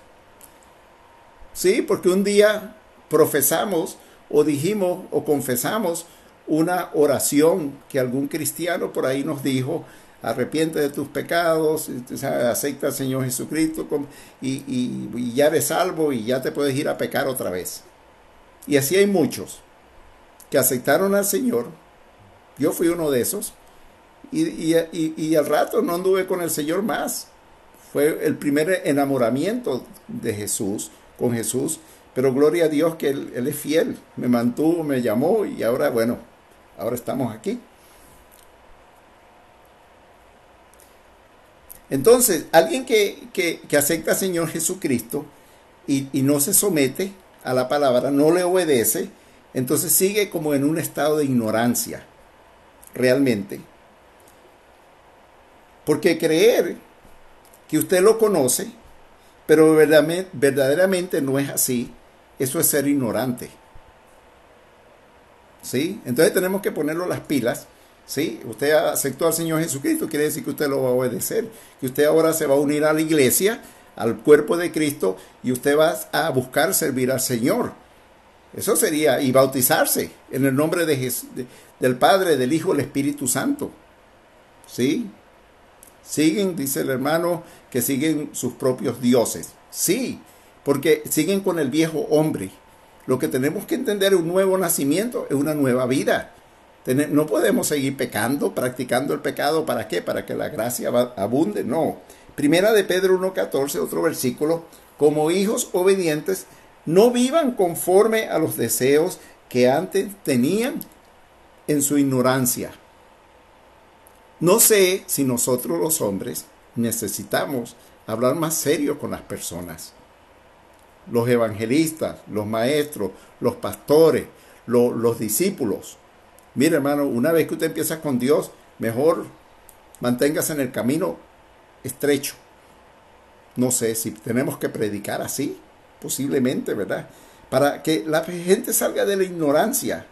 Sí, porque un día profesamos o dijimos o confesamos una oración que algún cristiano por ahí nos dijo, arrepiente de tus pecados, acepta al Señor Jesucristo y, ya eres salvo y ya te puedes ir a pecar otra vez. Y así hay muchos que aceptaron al Señor. Yo fui uno de esos. Y, y, al rato no anduve con el Señor más. Fue el primer enamoramiento de Jesús con Jesús, pero gloria a Dios que él, es fiel, me mantuvo, me llamó y ahora, bueno, ahora estamos aquí. Entonces, alguien que, que, acepta al Señor Jesucristo y, y, no se somete a la palabra, no le obedece, entonces sigue como en un estado de ignorancia, realmente. Porque creer que usted lo conoce, pero verdaderamente no es así, eso es ser ignorante. ¿Sí? Entonces tenemos que ponerlo las pilas. ¿Sí? Usted aceptó al Señor Jesucristo, quiere decir que usted lo va a obedecer, que usted ahora se va a unir a la iglesia, al cuerpo de Cristo, y usted va a buscar servir al Señor. Eso sería, y bautizarse en el nombre de del Padre, del Hijo, del Espíritu Santo. ¿Sí? Siguen, dice el hermano, que siguen sus propios dioses. Sí, porque siguen con el viejo hombre. Lo que tenemos que entender es un nuevo nacimiento, es una nueva vida. No podemos seguir pecando, practicando el pecado. ¿Para qué? Para que la gracia abunde. No. Primera de Pedro 1.14, otro versículo. Como hijos obedientes, no vivan conforme a los deseos que antes tenían en su ignorancia. No sé si nosotros los hombres necesitamos hablar más serio con las personas. Los evangelistas, los maestros, los pastores, los discípulos. Mire hermano, una vez que usted empieza con Dios, mejor manténgase en el camino estrecho. No sé si tenemos que predicar así, posiblemente, ¿verdad? Para que la gente salga de la ignorancia.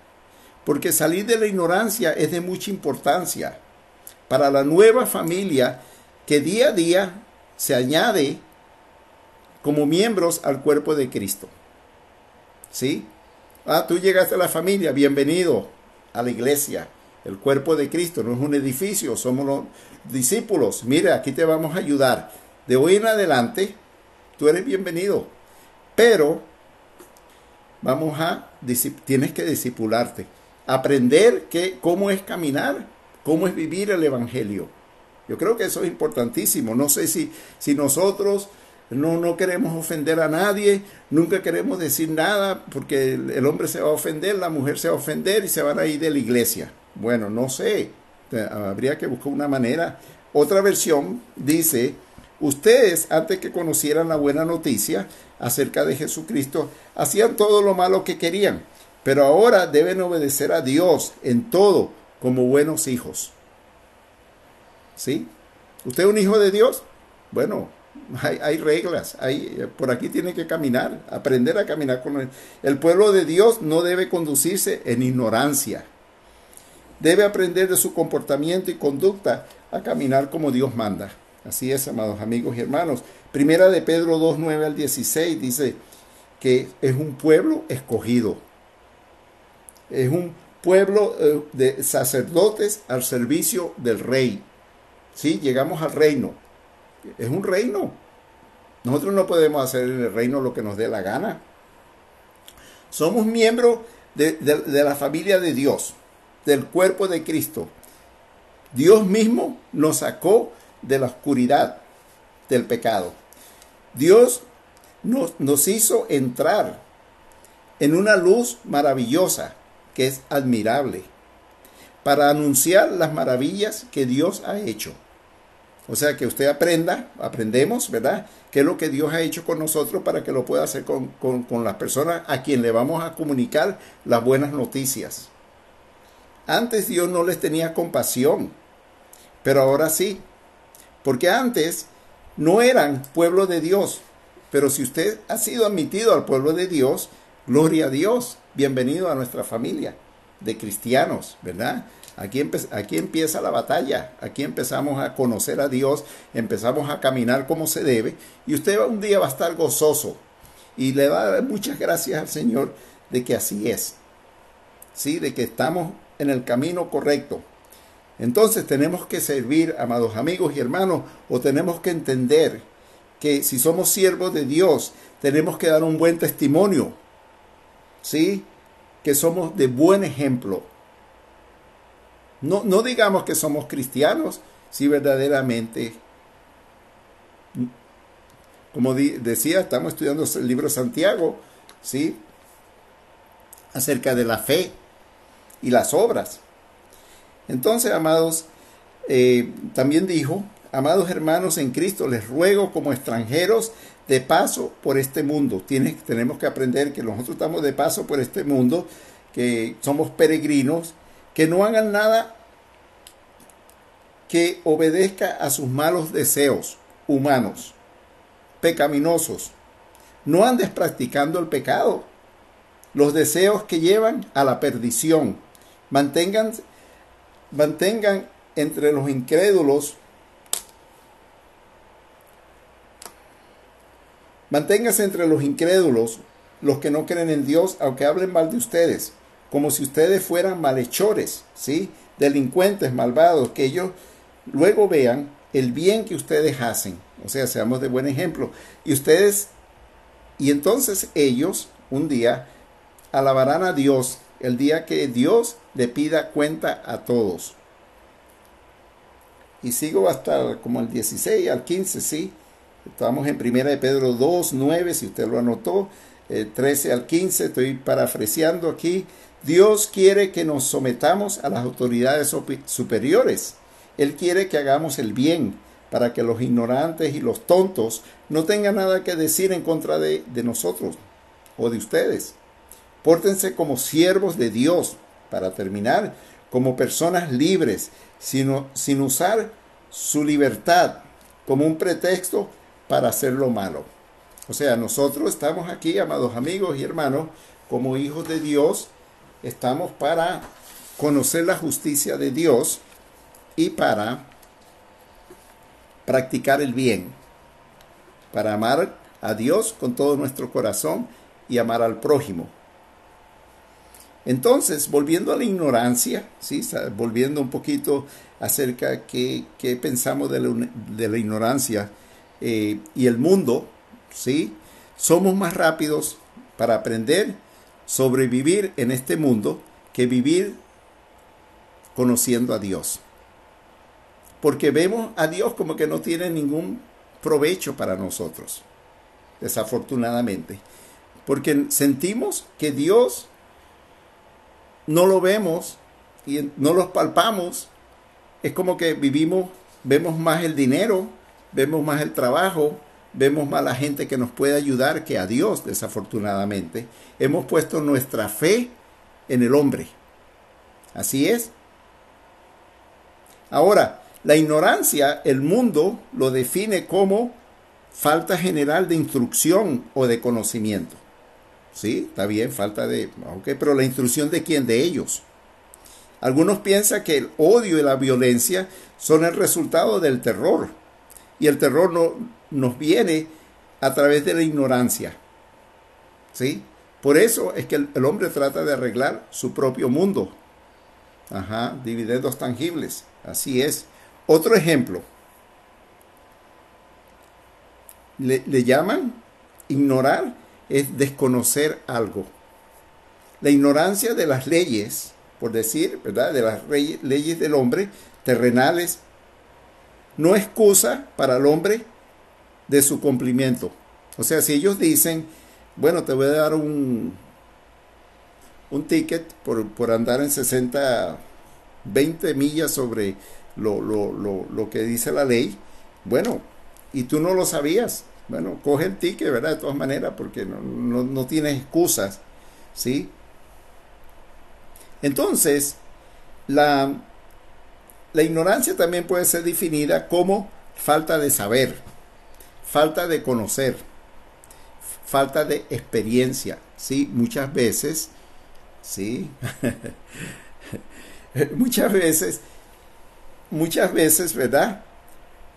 Porque salir de la ignorancia es de mucha importancia para la nueva familia que día a día se añade como miembros al cuerpo de Cristo. ¿Sí? Ah, tú llegaste a la familia, bienvenido a la iglesia. El cuerpo de Cristo no es un edificio, somos los discípulos. Mira, aquí te vamos a ayudar. De hoy en adelante, tú eres bienvenido. Pero vamos a, tienes que discipularte. Aprender que, cómo es caminar cómo es vivir el Evangelio. Yo creo que eso es importantísimo. No sé si, si nosotros no, no queremos ofender a nadie, nunca queremos decir nada porque el, hombre se va a ofender, la mujer se va a ofender y se van a ir de la iglesia. Bueno, no sé, habría que buscar una manera. Otra versión dice, ustedes antes que conocieran la buena noticia acerca de Jesucristo, hacían todo lo malo que querían, pero ahora deben obedecer a Dios en todo como buenos hijos. ¿Sí? ¿Usted es un hijo de Dios? Bueno, hay, reglas, hay, por aquí tiene que caminar, aprender a caminar con él. El pueblo de Dios no debe conducirse en ignorancia. Debe aprender de su comportamiento y conducta a caminar como Dios manda. Así es, amados amigos y hermanos. Primera de Pedro 2, 9 al 16 dice que es un pueblo escogido. Es un pueblo eh, de sacerdotes al servicio del rey. ¿Sí? Llegamos al reino. Es un reino. Nosotros no podemos hacer en el reino lo que nos dé la gana. Somos miembros de, de la familia de Dios, del cuerpo de Cristo. Dios mismo nos sacó de la oscuridad del pecado. Dios nos, nos, hizo entrar en una luz maravillosa que es admirable, para anunciar las maravillas que Dios ha hecho. O sea, que usted aprenda, aprendemos, ¿verdad? ¿Qué es lo que Dios ha hecho con nosotros para que lo pueda hacer con, con las personas a quien le vamos a comunicar las buenas noticias? Antes Dios no les tenía compasión, pero ahora sí. Porque antes no eran pueblo de Dios. Pero si usted ha sido admitido al pueblo de Dios, gloria a Dios bienvenido a nuestra familia de cristianos, ¿verdad? Aquí, empieza la batalla, aquí empezamos a conocer a Dios, empezamos a caminar como se debe y usted un día va a estar gozoso y le va a dar muchas gracias al Señor de que así es, ¿sí? De que estamos en el camino correcto. Entonces tenemos que servir, amados amigos y hermanos, o tenemos que entender que si somos siervos de Dios, tenemos que dar un buen testimonio ¿sí? Que somos de buen ejemplo. No, no digamos que somos cristianos si verdaderamente, como decía, estamos estudiando el libro Santiago, ¿sí? Acerca de la fe y las obras. Entonces, amados, eh, también dijo, amados hermanos en Cristo, les ruego como extranjeros de paso por este mundo. tenemos que aprender que nosotros estamos de paso por este mundo, que somos peregrinos, que no hagan nada que obedezca a sus malos deseos humanos, pecaminosos. No andes practicando el pecado, los deseos que llevan a la perdición. Mantengan, mantengan entre los incrédulos Manténgase entre los incrédulos, los que no creen en Dios, aunque hablen mal de ustedes, como si ustedes fueran malhechores, ¿sí? Delincuentes, malvados, que ellos luego vean el bien que ustedes hacen. O sea, seamos de buen ejemplo. Y ustedes, y entonces ellos un día alabarán a Dios el día que Dios le pida cuenta a todos. Y sigo hasta como el 16, al 15, ¿sí? Estamos en Primera de Pedro 2, 9, si usted lo anotó, 13 al 15, estoy parafraseando aquí. Dios quiere que nos sometamos a las autoridades superiores. Él quiere que hagamos el bien para que los ignorantes y los tontos no tengan nada que decir en contra de, de nosotros o de ustedes. Pórtense como siervos de Dios, para terminar, como personas libres, sino, sin usar su libertad como un pretexto para hacer lo malo. O sea, nosotros estamos aquí, amados amigos y hermanos, como hijos de Dios, estamos para conocer la justicia de Dios y para practicar el bien, para amar a Dios con todo nuestro corazón y amar al prójimo. Entonces, volviendo a la ignorancia, ¿sí? volviendo un poquito acerca de qué, pensamos de la, de la ignorancia, eh, y el mundo, ¿sí? Somos más rápidos para aprender, sobrevivir en este mundo que vivir conociendo a Dios. Porque vemos a Dios como que no tiene ningún provecho para nosotros, desafortunadamente. Porque sentimos que Dios no lo vemos y no lo palpamos. Es como que vivimos, vemos más el dinero, vemos más el trabajo, vemos más la gente que nos puede ayudar que a Dios, desafortunadamente. Hemos puesto nuestra fe en el hombre. Así es. Ahora, la ignorancia, el mundo lo define como falta general de instrucción o de conocimiento. Sí, está bien, falta de... Ok, pero la instrucción de quién? De ellos. Algunos piensan que el odio y la violencia son el resultado del terror y el terror no, nos viene a través de la ignorancia. ¿Sí? Por eso es que el, hombre trata de arreglar su propio mundo. Ajá, dividendos tangibles. Así es. Otro ejemplo. Le, le, llaman ignorar es desconocer algo. La ignorancia de las leyes, por decir, ¿verdad? De las leyes del hombre, terrenales, no excusa para el hombre de su cumplimiento. O sea, si ellos dicen, bueno, te voy a dar un, un ticket por, andar en 60, 20 millas sobre lo, lo, que dice la ley, bueno, y tú no lo sabías, bueno, coge el ticket, ¿verdad? De todas maneras, porque no, no, no tienes excusas, ¿sí? Entonces, la, la ignorancia también puede ser definida como falta de saber, falta de conocer, falta de experiencia. Sí, muchas veces, sí, <laughs> muchas veces, muchas veces, ¿verdad?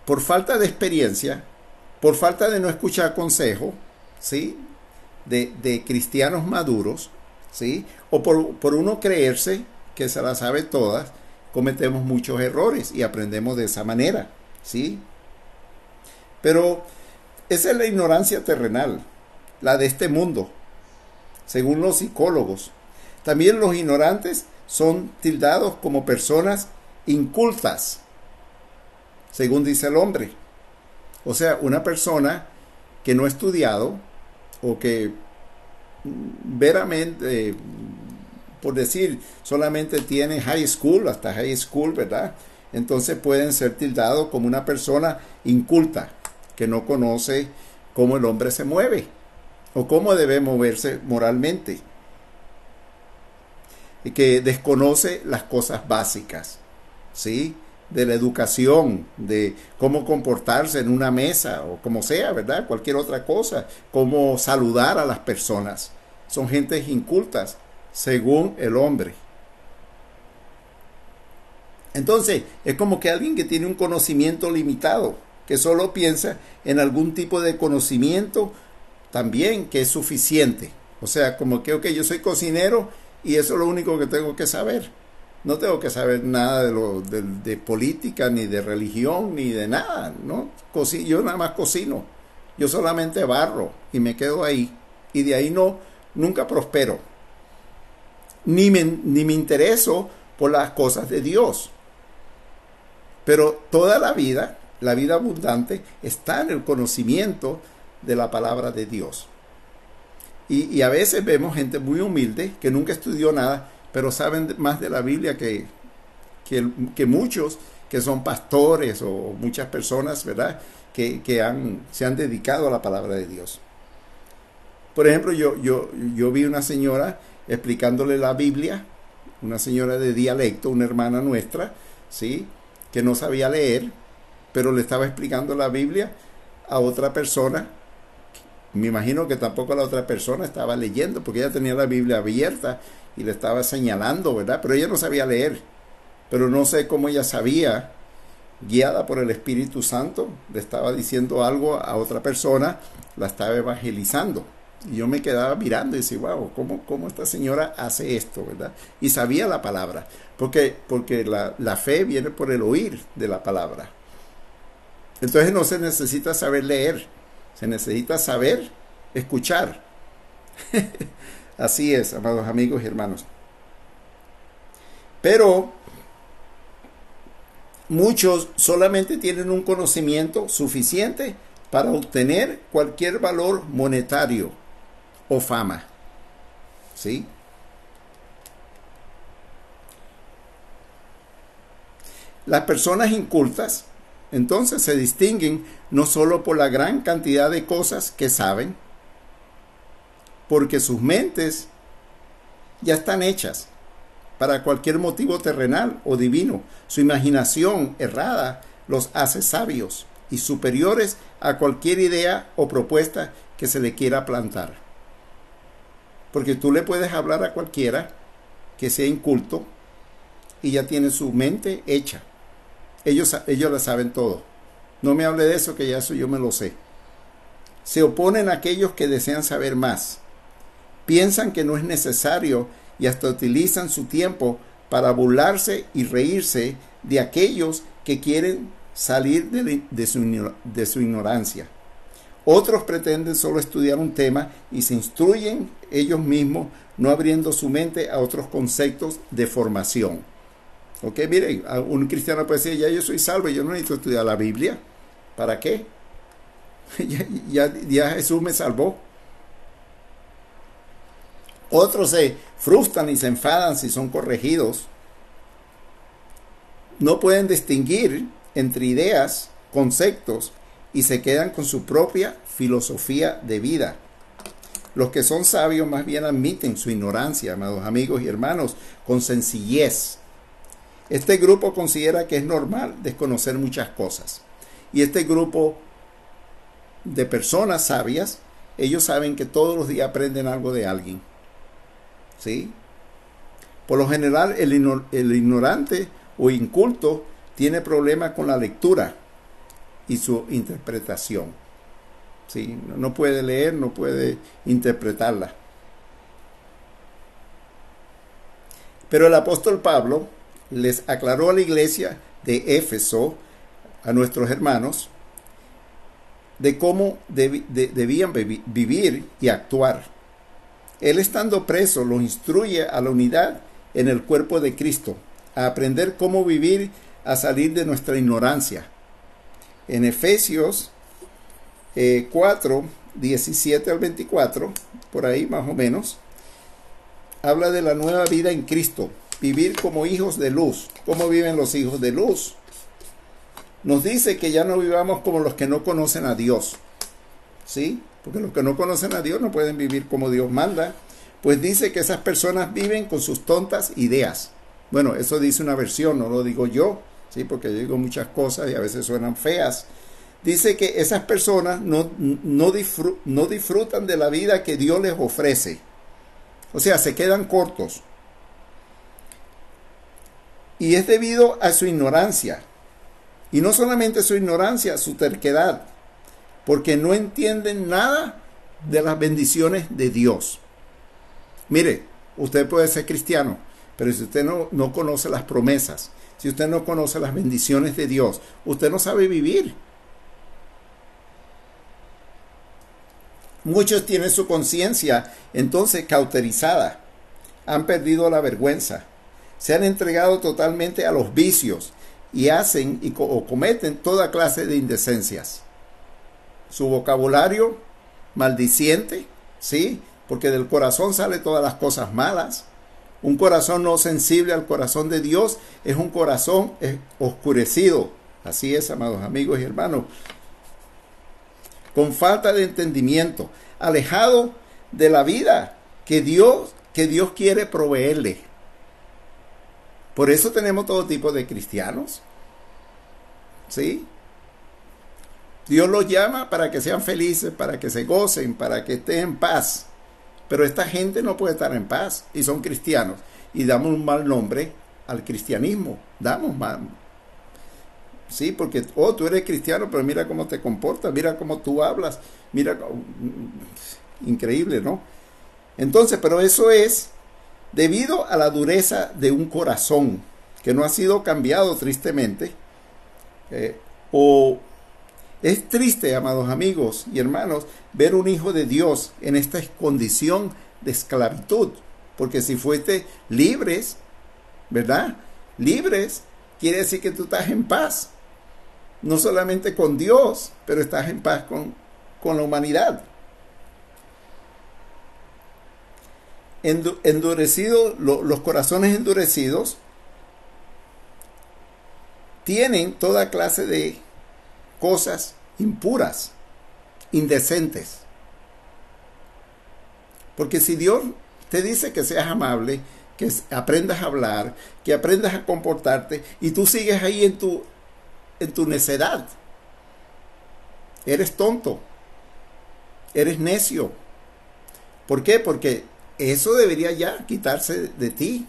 Por falta de experiencia, por falta de no escuchar consejo, ¿sí? De, de cristianos maduros, ¿sí? O por, por uno creerse que se la sabe todas, cometemos muchos errores y aprendemos de esa manera, ¿sí? Pero esa es la ignorancia terrenal, la de este mundo, según los psicólogos. También los ignorantes son tildados como personas incultas, según dice el hombre. O sea, una persona que no ha estudiado o que veramente por decir, solamente tiene high school, hasta high school, ¿verdad? Entonces pueden ser tildados como una persona inculta, que no conoce cómo el hombre se mueve o cómo debe moverse moralmente. que desconoce las cosas básicas, ¿sí? De la educación, de cómo comportarse en una mesa o como sea, ¿verdad? Cualquier otra cosa, cómo saludar a las personas. Son gentes incultas, según el hombre. Entonces, es como que alguien que tiene un conocimiento limitado, que solo piensa en algún tipo de conocimiento también que es suficiente. O sea, como que, yo soy cocinero y eso es lo único que tengo que saber. No tengo que saber nada de, lo, de, política, ni de religión, ni de nada, ¿no? yo nada más cocino. Yo solamente barro y me quedo ahí. Y de ahí no, nunca prospero. Ni me, ni me intereso por las cosas de Dios. Pero toda la vida, la vida abundante, está en el conocimiento de la palabra de Dios. Y, a veces vemos gente muy humilde que nunca estudió nada, pero saben más de la Biblia que, que, muchos que son pastores o muchas personas, ¿verdad? Que, han, se han dedicado a la palabra de Dios. Por ejemplo, yo, yo, yo vi una señora explicándole la Biblia, una señora de dialecto, una hermana nuestra, ¿sí? Que no sabía leer, pero le estaba explicando la Biblia a otra persona me imagino que tampoco la otra persona estaba leyendo, porque ella tenía la Biblia abierta y le estaba señalando, ¿verdad? Pero ella no sabía leer. Pero no sé cómo ella sabía, guiada por el Espíritu Santo, le estaba diciendo algo a otra persona, la estaba evangelizando. Y yo me quedaba mirando y decía, wow, ¿cómo, cómo esta señora hace esto, verdad? Y sabía la palabra, porque, porque la, la fe viene por el oír de la palabra. Entonces no se necesita saber leer, se necesita saber escuchar. <laughs> Así es, amados amigos y hermanos. Pero muchos solamente tienen un conocimiento suficiente para obtener cualquier valor monetario o fama. ¿Sí? Las personas incultas entonces se distinguen no solo por la gran cantidad de cosas que saben, porque sus mentes ya están hechas para cualquier motivo terrenal o divino. Su imaginación errada los hace sabios y superiores a cualquier idea o propuesta que se le quiera plantar. Porque tú le puedes hablar a cualquiera que sea inculto y ya tiene su mente hecha. Ellos, ellos la saben todo. No me hable de eso, que ya eso yo me lo sé. Se oponen a aquellos que desean saber más. Piensan que no es necesario y hasta utilizan su tiempo para burlarse y reírse de aquellos que quieren salir de, su, de su ignorancia. Otros pretenden solo estudiar un tema y se instruyen ellos mismos, no abriendo su mente a otros conceptos de formación. Ok, mire, un cristiano puede decir, ya yo soy salvo, yo no necesito estudiar la Biblia. ¿Para qué? <laughs> ya, ya, Jesús me salvó. Otros se frustran y se enfadan si son corregidos. No pueden distinguir entre ideas, conceptos y se quedan con su propia filosofía de vida. Los que son sabios más bien admiten su ignorancia, amados amigos y hermanos, con sencillez este grupo considera que es normal desconocer muchas cosas. Y este grupo de personas sabias, ellos saben que todos los días aprenden algo de alguien. ¿Sí? Por lo general, el, ignorante o inculto tiene problemas con la lectura y su interpretación. ¿Sí? No puede leer, no puede interpretarla. Pero el apóstol Pablo les aclaró a la iglesia de Éfeso, a nuestros hermanos, de cómo debían vivir y actuar. Él estando preso los instruye a la unidad en el cuerpo de Cristo, a aprender cómo vivir, a salir de nuestra ignorancia. En Efesios 4, eh, 17 al 24, por ahí más o menos, habla de la nueva vida en Cristo vivir como hijos de luz. ¿Cómo viven los hijos de luz? Nos dice que ya no vivamos como los que no conocen a Dios. ¿Sí? Porque los que no conocen a Dios no pueden vivir como Dios manda. pues dice que esas personas viven con sus tontas ideas. Bueno, eso dice una versión, no lo digo yo, ¿sí? porque yo digo muchas cosas y a veces suenan feas. Dice que esas personas no, no, no disfrutan de la vida que Dios les ofrece. O sea, se quedan cortos. Y es debido a su ignorancia. Y no solamente su ignorancia, su terquedad. Porque no entienden nada de las bendiciones de Dios. Mire, usted puede ser cristiano, pero si usted no, no conoce las promesas, si usted no conoce las bendiciones de Dios, usted no sabe vivir. Muchos tienen su conciencia entonces cauterizada, han perdido la vergüenza, se han entregado totalmente a los vicios y hacen y o cometen toda clase de indecencias. Su vocabulario maldiciente, ¿sí? Porque del corazón sale todas las cosas malas. Un corazón no sensible al corazón de Dios es un corazón oscurecido. Así es, amados amigos y hermanos. Con falta de entendimiento, alejado de la vida que Dios, que Dios quiere proveerle. Por eso tenemos todo tipo de cristianos. ¿Sí? Dios los llama para que sean felices, para que se gocen, para que estén en paz. Pero esta gente no puede estar en paz y son cristianos. Y damos un mal nombre al cristianismo. Damos mal. Sí, porque, oh, tú eres cristiano, pero mira cómo te comportas, mira cómo tú hablas, mira, increíble, ¿no? Entonces, pero eso es debido a la dureza de un corazón que no ha sido cambiado tristemente, eh, o es triste, amados amigos y hermanos, ver un hijo de Dios en esta condición de esclavitud, porque si fuiste libres, ¿verdad? Libres quiere decir que tú estás en paz, no solamente con Dios, pero estás en paz con, con la humanidad. endurecido, los corazones endurecidos tienen toda clase de cosas impuras, indecentes. Porque si Dios te dice que seas amable, que aprendas a hablar, que aprendas a comportarte y tú sigues ahí en tu en tu necedad. Eres tonto. Eres necio. ¿Por qué? Porque eso debería ya quitarse de ti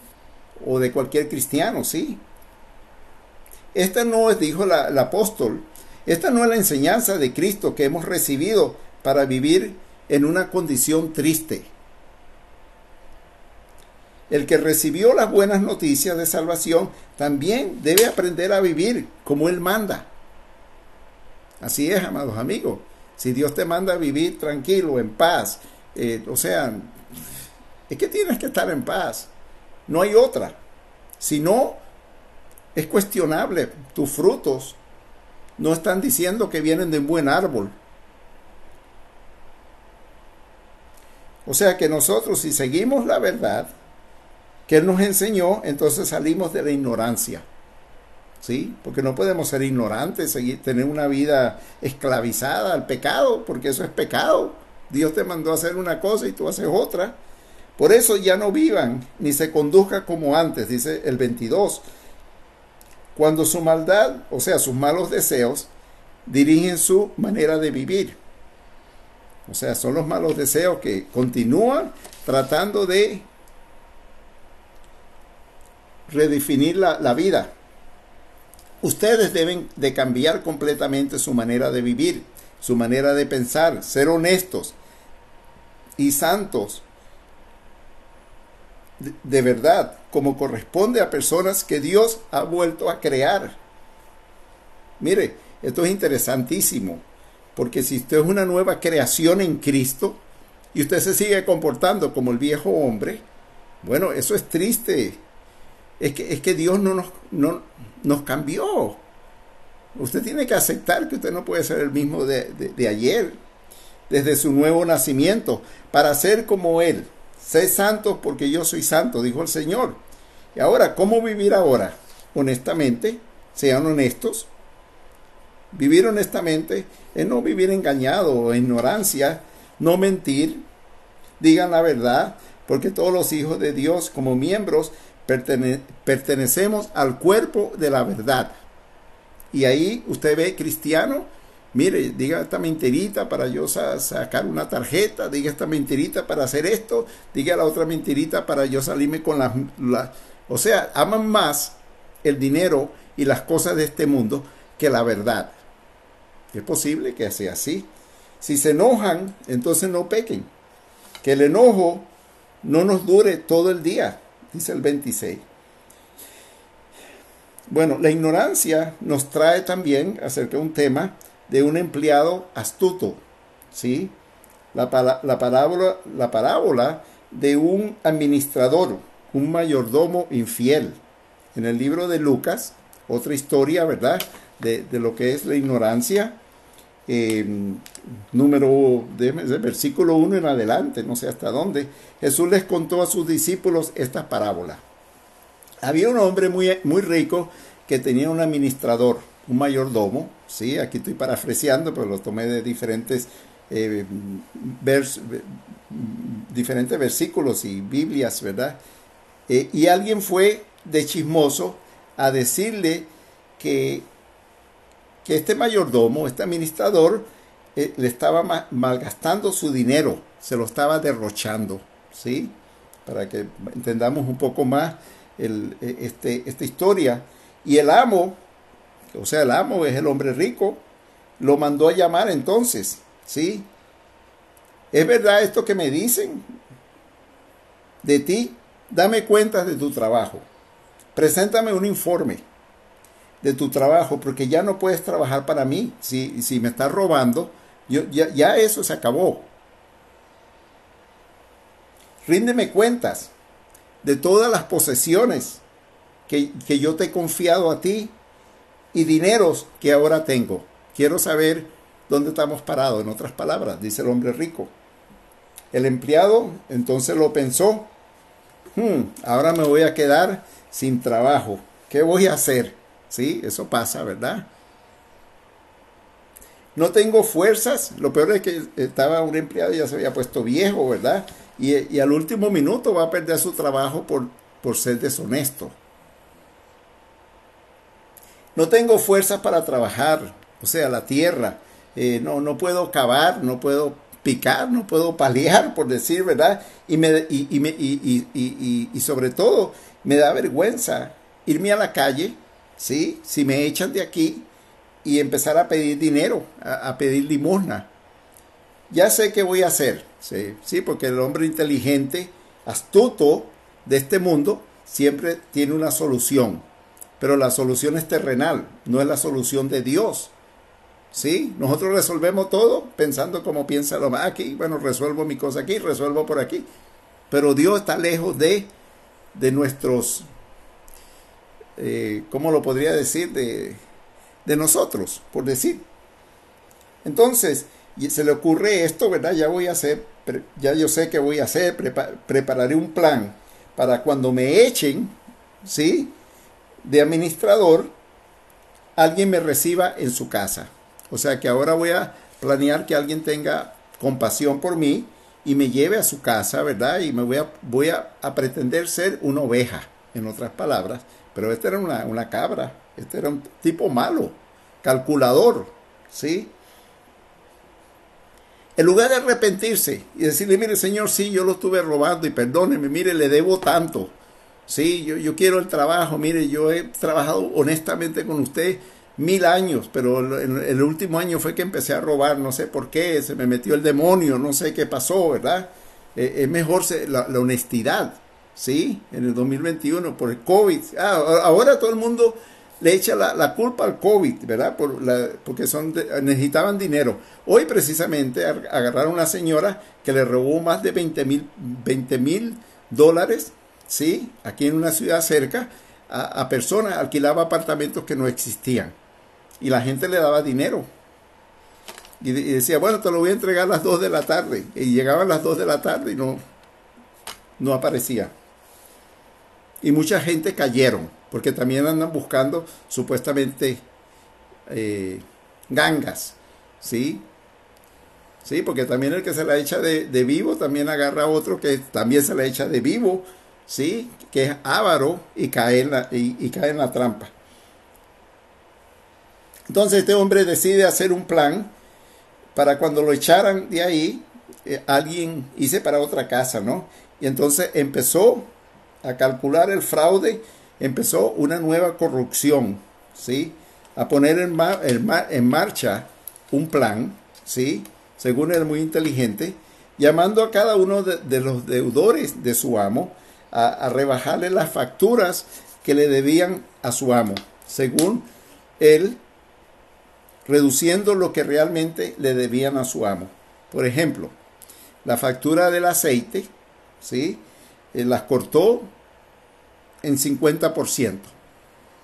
o de cualquier cristiano, sí. Esta no es, dijo el apóstol, esta no es la enseñanza de Cristo que hemos recibido para vivir en una condición triste. El que recibió las buenas noticias de salvación también debe aprender a vivir como Él manda. Así es, amados amigos. Si Dios te manda a vivir tranquilo, en paz, eh, o sea, es que tienes que estar en paz. No hay otra. Si no, es cuestionable. Tus frutos no están diciendo que vienen de un buen árbol. O sea que nosotros si seguimos la verdad que Él nos enseñó, entonces salimos de la ignorancia. ¿Sí? Porque no podemos ser ignorantes, seguir, tener una vida esclavizada al pecado, porque eso es pecado. Dios te mandó a hacer una cosa y tú haces otra. Por eso ya no vivan ni se conduzca como antes, dice el 22. Cuando su maldad, o sea, sus malos deseos, dirigen su manera de vivir. O sea, son los malos deseos que continúan tratando de redefinir la, la vida. Ustedes deben de cambiar completamente su manera de vivir, su manera de pensar, ser honestos y santos de verdad, como corresponde a personas que Dios ha vuelto a crear. Mire, esto es interesantísimo, porque si usted es una nueva creación en Cristo y usted se sigue comportando como el viejo hombre, bueno, eso es triste. Es que, es que Dios no nos, no, nos cambió. Usted tiene que aceptar que usted no puede ser el mismo de, de ayer, desde su nuevo nacimiento, para ser como Él. Sé santos porque yo soy santo, dijo el Señor. Y ahora, ¿cómo vivir ahora? Honestamente, sean honestos. Vivir honestamente es no vivir engañado o ignorancia, no mentir, digan la verdad, porque todos los hijos de Dios como miembros pertenecemos al cuerpo de la verdad. Y ahí usted ve cristiano, mire, diga esta mentirita para yo sacar una tarjeta, diga esta mentirita para hacer esto, diga la otra mentirita para yo salirme con las... La, o sea, aman más el dinero y las cosas de este mundo que la verdad. Es posible que sea así. Si se enojan, entonces no pequen. Que el enojo no nos dure todo el día, dice el 26. Bueno, la ignorancia nos trae también acerca de un tema de un empleado astuto, ¿sí? La, la, parábola, la parábola de un administrador, un mayordomo infiel. En el libro de Lucas, otra historia, ¿verdad? De, lo que es la ignorancia. Eh, número de, versículo 1 en adelante, no sé hasta dónde, Jesús les contó a sus discípulos esta parábola. Había un hombre muy, muy rico que tenía un administrador, un mayordomo, ¿sí? aquí estoy parafraseando, pero lo tomé de diferentes, eh, diferentes versículos y Biblias, ¿verdad? Eh, y alguien fue de chismoso a decirle que, que este mayordomo, este administrador, eh, le estaba malgastando su dinero, se lo estaba derrochando, ¿sí? Para que entendamos un poco más el, e, este, esta historia. Y el amo, o sea, el amo es el hombre rico, lo mandó a llamar entonces, ¿sí? ¿Es verdad esto que me dicen de ti? Dame cuentas de tu trabajo. Preséntame un informe de tu trabajo, porque ya no puedes trabajar para mí. Si, si me estás robando, ya, eso se acabó. Ríndeme cuentas de todas las posesiones que, que, yo te he confiado a ti y dineros que ahora tengo. Quiero saber dónde estamos parados, en otras palabras, dice el hombre rico. El empleado entonces lo pensó, hmm, ahora me voy a quedar sin trabajo. ¿Qué voy a hacer? Sí, eso pasa, ¿verdad? no tengo fuerzas. Lo peor es que estaba un empleado y ya se había puesto viejo, ¿verdad? Y, al último minuto va a perder su trabajo por, por ser deshonesto. No tengo fuerzas para trabajar, o sea, la tierra. Eh, no, no puedo cavar, no puedo picar, no puedo paliar, por decir, ¿verdad? Y, me, y, me, y, sobre todo, me da vergüenza irme a la calle, ¿sí? Si me echan de aquí, y empezar a pedir dinero, a, pedir limosna. Ya sé qué voy a hacer, ¿sí? sí, porque el hombre inteligente, astuto de este mundo, siempre tiene una solución. Pero la solución es terrenal, no es la solución de Dios. ¿Sí? Nosotros resolvemos todo pensando como piensa lo más aquí. Bueno, resuelvo mi cosa aquí, resuelvo por aquí. Pero Dios está lejos de, de nuestros, eh, ¿cómo lo podría decir? De, de nosotros, por decir. Entonces, se le ocurre esto, ¿verdad? Ya voy a hacer, ya yo sé que voy a hacer, prepararé un plan para cuando me echen, ¿sí? De administrador, alguien me reciba en su casa. O sea que ahora voy a planear que alguien tenga compasión por mí y me lleve a su casa, ¿verdad? Y me voy a, voy a, pretender ser una oveja, en otras palabras. Pero esta era una, una cabra, este era un tipo malo, calculador, ¿sí? En lugar de arrepentirse y decirle, mire Señor, sí, yo lo estuve robando y perdóneme, mire, le debo tanto. Sí, yo, yo quiero el trabajo, mire, yo he trabajado honestamente con usted mil años, pero el último año fue que empecé a robar, no sé por qué, se me metió el demonio, no sé qué pasó, ¿verdad? Eh, es mejor la, la, honestidad, ¿sí? En el 2021 por el COVID. Ah, ahora todo el mundo le echa la, culpa al COVID, ¿verdad? Por porque son necesitaban dinero. Hoy precisamente agarraron a una señora que le robó más de 20 mil dólares, ¿sí? Aquí en una ciudad cerca, a, personas, alquilaba apartamentos que no existían. Y la gente le daba dinero. Y, decía, bueno, te lo voy a entregar a las 2 de la tarde. Y llegaban las 2 de la tarde y no, no aparecía. Y mucha gente cayeron porque también andan buscando supuestamente eh, gangas, ¿sí? ¿sí? Porque también el que se la echa de, de vivo también agarra a otro que también se la echa de vivo, ¿sí? Que es avaro y cae en la, y, cae en la trampa. Entonces este hombre decide hacer un plan para cuando lo echaran de ahí, eh, alguien hice para otra casa, ¿no? Y entonces empezó a calcular el fraude, empezó una nueva corrupción, ¿sí? A poner en, en en marcha un plan, ¿sí? Según él muy inteligente, llamando a cada uno de, de los deudores de su amo a, rebajarle las facturas que le debían a su amo, según él reduciendo lo que realmente le debían a su amo. Por ejemplo, la factura del aceite, ¿sí? Eh, las cortó en 50%.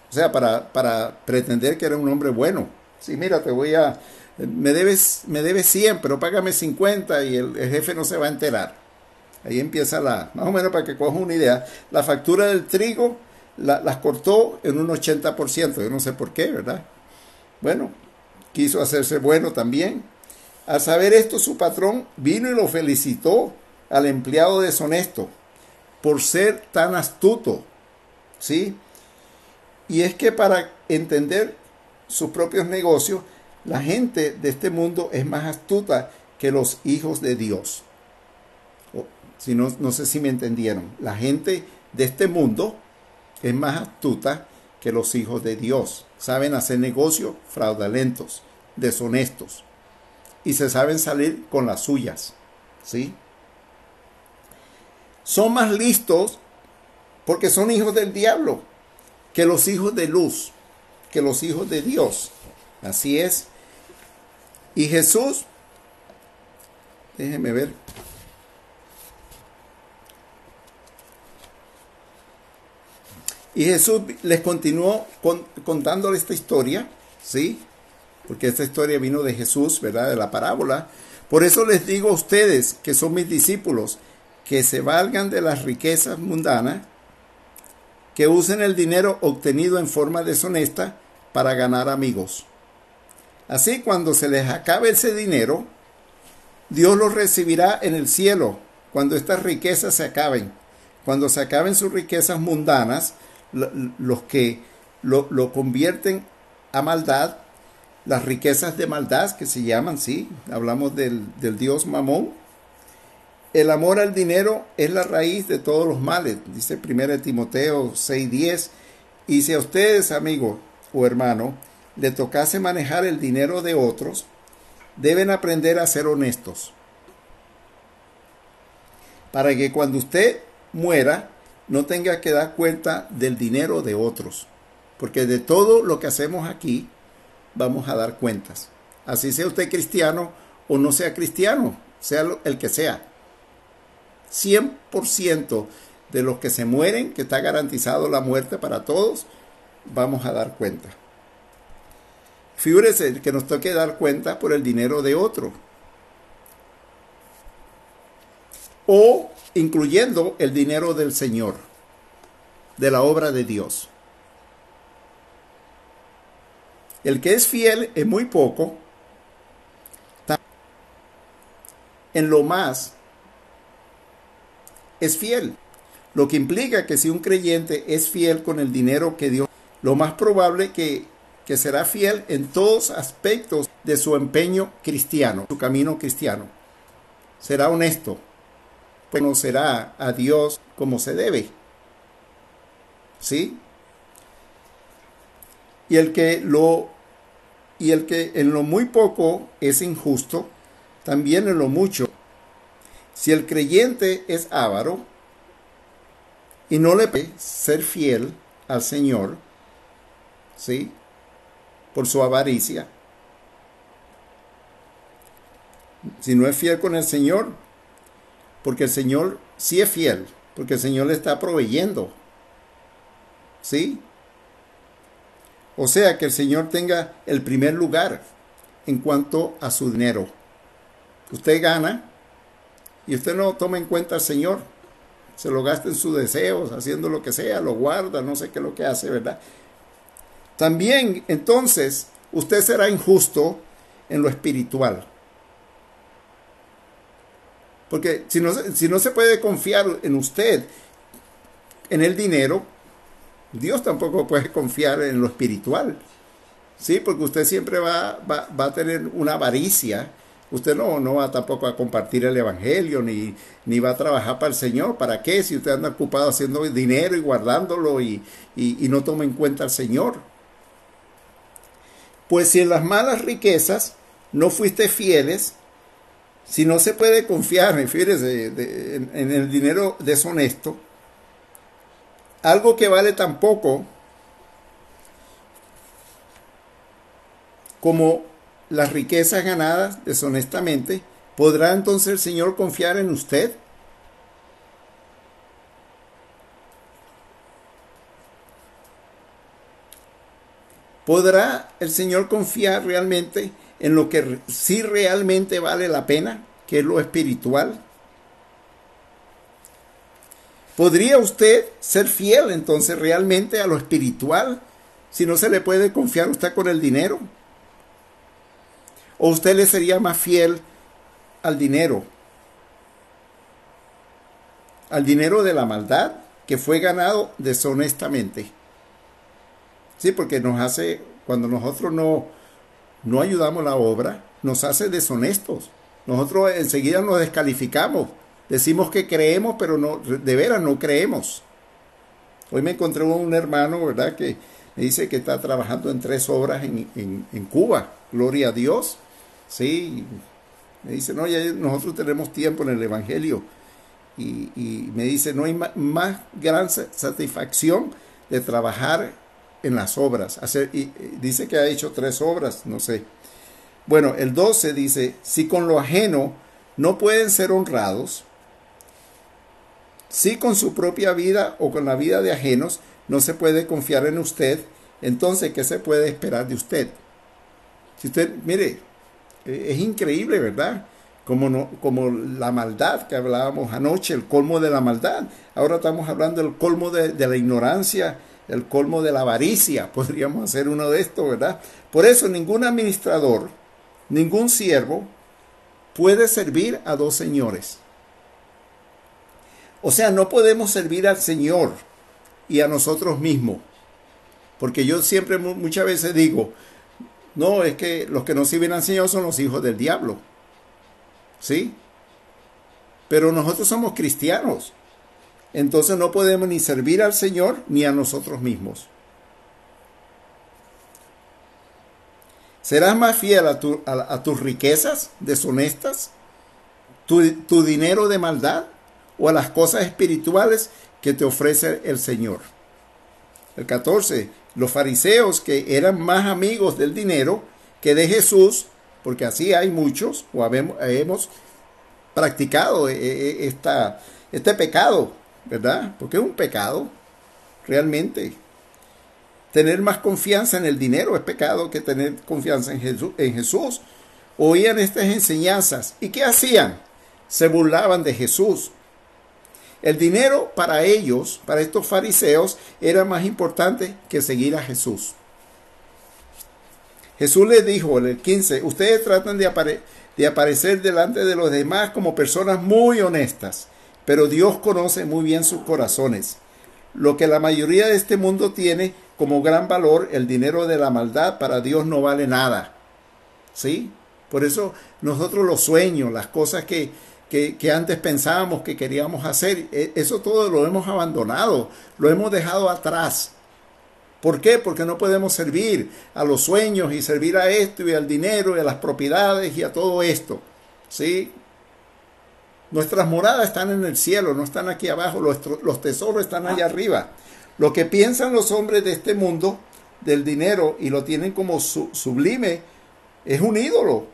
O sea, para, para pretender que era un hombre bueno. Sí, mira, te voy a... Me debes, me debes 100, pero págame 50 y el jefe no se va a enterar. Ahí empieza la... Más o menos para que cojas una idea. La factura del trigo la- las cortó en un 80%. Yo no sé por qué, ¿verdad? Bueno, quiso hacerse bueno también. Al saber esto, su patrón vino y lo felicitó al empleado deshonesto por ser tan astuto, ¿sí? Y es que para entender sus propios negocios, la gente de este mundo es más astuta que los hijos de Dios. Si no, no sé si me entendieron. La gente de este mundo es más astuta que los hijos de Dios. Saben hacer negocios fraudulentos, deshonestos. Y se saben salir con las suyas. ¿Sí? Son más listos porque son hijos del diablo que los hijos de luz, que los hijos de Dios. Así es. Y Jesús, déjenme ver. Y Jesús les continuó con, contándole esta historia, ¿sí? Porque esta historia vino de Jesús, ¿verdad? De la parábola. Por eso les digo a ustedes, que son mis discípulos, que se valgan de las riquezas mundanas, que usen el dinero obtenido en forma deshonesta para ganar amigos. Así cuando se les acabe ese dinero, Dios los recibirá en el cielo cuando estas riquezas se acaben. Cuando se acaben sus riquezas mundanas, los que lo, lo convierten a maldad, las riquezas de maldad que se llaman, sí, hablamos del, del dios Mamón. El amor al dinero es la raíz de todos los males, dice 1 Timoteo 6:10. Y si a ustedes, amigo o hermano, le tocase manejar el dinero de otros, deben aprender a ser honestos. Para que cuando usted muera, no tenga que dar cuenta del dinero de otros. Porque de todo lo que hacemos aquí, vamos a dar cuentas. Así sea usted cristiano o no sea cristiano, sea el que sea. 100% de los que se mueren, que está garantizado la muerte para todos, vamos a dar cuenta. Figúrese que nos toque dar cuenta por el dinero de otro. O incluyendo el dinero del Señor, de la obra de Dios. El que es fiel en muy poco, en lo más es fiel. Lo que implica que si un creyente es fiel con el dinero que Dios, lo más probable que, que será fiel en todos aspectos de su empeño cristiano, su camino cristiano. Será honesto, conocerá a Dios como se debe. ¿Sí? Y el que lo y el que en lo muy poco es injusto, también en lo mucho. Si el creyente es avaro y no le puede ser fiel al Señor, ¿sí? Por su avaricia. Si no es fiel con el Señor, porque el Señor sí es fiel, porque el Señor le está proveyendo. ¿Sí? O sea, que el Señor tenga el primer lugar en cuanto a su dinero. Usted gana y usted no toma en cuenta al Señor. Se lo gasta en sus deseos, haciendo lo que sea, lo guarda, no sé qué es lo que hace, ¿verdad? También, entonces, usted será injusto en lo espiritual. Porque si no, si no se puede confiar en usted, en el dinero, Dios tampoco puede confiar en lo espiritual. Sí, porque usted siempre va, va, va a tener una avaricia. Usted no, no va tampoco a compartir el Evangelio, ni, ni va a trabajar para el Señor. ¿Para qué? Si usted anda ocupado haciendo dinero y guardándolo y, y, y no toma en cuenta al Señor. Pues si en las malas riquezas no fuiste fieles, si no se puede confiar, fíjese, en, en el dinero deshonesto, algo que vale tan poco como las riquezas ganadas deshonestamente, ¿podrá entonces el Señor confiar en usted? ¿Podrá el Señor confiar realmente en lo que sí realmente vale la pena, que es lo espiritual? ¿Podría usted ser fiel entonces realmente a lo espiritual si no se le puede confiar usted con el dinero? ¿O usted le sería más fiel al dinero? Al dinero de la maldad que fue ganado deshonestamente. Sí, porque nos hace, cuando nosotros no, no ayudamos la obra, nos hace deshonestos. Nosotros enseguida nos descalificamos. Decimos que creemos, pero no, de veras no creemos. Hoy me encontré un hermano, ¿verdad? Que me dice que está trabajando en tres obras en, en, Cuba. Gloria a Dios. Sí, me dice, no, ya nosotros tenemos tiempo en el Evangelio. Y, y me dice, no hay más, más, gran satisfacción de trabajar en las obras. Y, dice que ha hecho tres obras, no sé. Bueno, el 12 dice, si con lo ajeno no pueden ser honrados, si con su propia vida o con la vida de ajenos no se puede confiar en usted, entonces, ¿qué se puede esperar de usted? Si usted, mire, es increíble, ¿verdad? Como, no, como la maldad que hablábamos anoche, el colmo de la maldad. Ahora estamos hablando del colmo de la ignorancia, el colmo de la avaricia. <laughs> Podríamos hacer uno de estos, ¿verdad? Por eso ningún administrador, ningún siervo puede servir a dos señores. O sea, no podemos servir al Señor y a nosotros mismos. Porque yo siempre muchas veces digo, no, es que los que no sirven al Señor son los hijos del diablo. ¿Sí? Pero nosotros somos cristianos. Entonces no podemos ni servir al Señor ni a nosotros mismos. ¿Serás más fiel a, tu, a, a tus riquezas deshonestas? Tu, ¿Tu dinero de maldad? ¿O a las cosas espirituales que te ofrece el Señor? El 14 los fariseos que eran más amigos del dinero que de Jesús, porque así hay muchos, o hemos practicado esta, este pecado, ¿verdad? Porque es un pecado, realmente. Tener más confianza en el dinero es pecado que tener confianza en Jesús. Oían estas enseñanzas. ¿Y qué hacían? Se burlaban de Jesús. El dinero para ellos, para estos fariseos, era más importante que seguir a Jesús. Jesús les dijo en el 15, ustedes tratan de, de aparecer delante de los demás como personas muy honestas, pero Dios conoce muy bien sus corazones. Lo que la mayoría de este mundo tiene como gran valor, el dinero de la maldad, para Dios no vale nada. ¿Sí? Por eso nosotros los sueños, las cosas que, que, que, antes pensábamos que queríamos hacer. E, eso todo lo hemos abandonado, lo hemos dejado atrás. ¿Por qué? Porque no podemos servir a los sueños y servir a esto y al dinero y a las propiedades y a todo esto. ¿Sí? Nuestras moradas están en el cielo, no están aquí abajo, los, los tesoros están allá arriba. Lo que piensan los hombres de este mundo del dinero y lo tienen como su, sublime es un ídolo,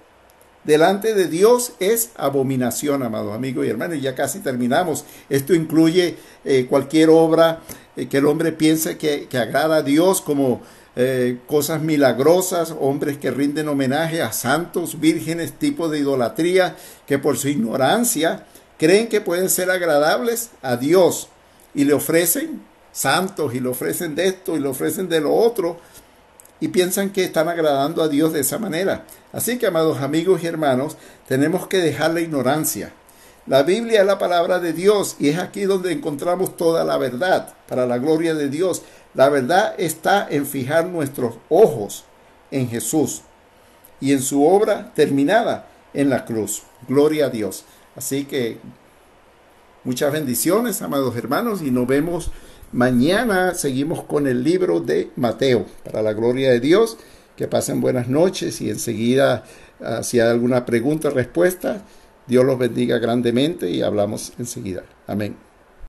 delante de Dios es abominación, amados amigos y hermanos. Y ya casi terminamos. Esto incluye eh, cualquier obra eh, que el hombre piense que, que, agrada a Dios, como eh, cosas milagrosas, hombres que rinden homenaje a santos, vírgenes, tipo de idolatría, que por su ignorancia creen que pueden ser agradables a Dios y le ofrecen santos y le ofrecen de esto y le ofrecen de lo otro y piensan que están agradando a Dios de esa manera. Así que, amados amigos y hermanos, tenemos que dejar la ignorancia. La Biblia es la palabra de Dios y es aquí donde encontramos toda la verdad para la gloria de Dios. La verdad está en fijar nuestros ojos en Jesús y en su obra terminada en la cruz. Gloria a Dios. Así que muchas bendiciones, amados hermanos, y nos vemos mañana. Seguimos con el libro de Mateo. Para la gloria de Dios, que pasen buenas noches y enseguida, ah, si hay alguna pregunta o respuesta, Dios los bendiga grandemente y hablamos enseguida. Amén.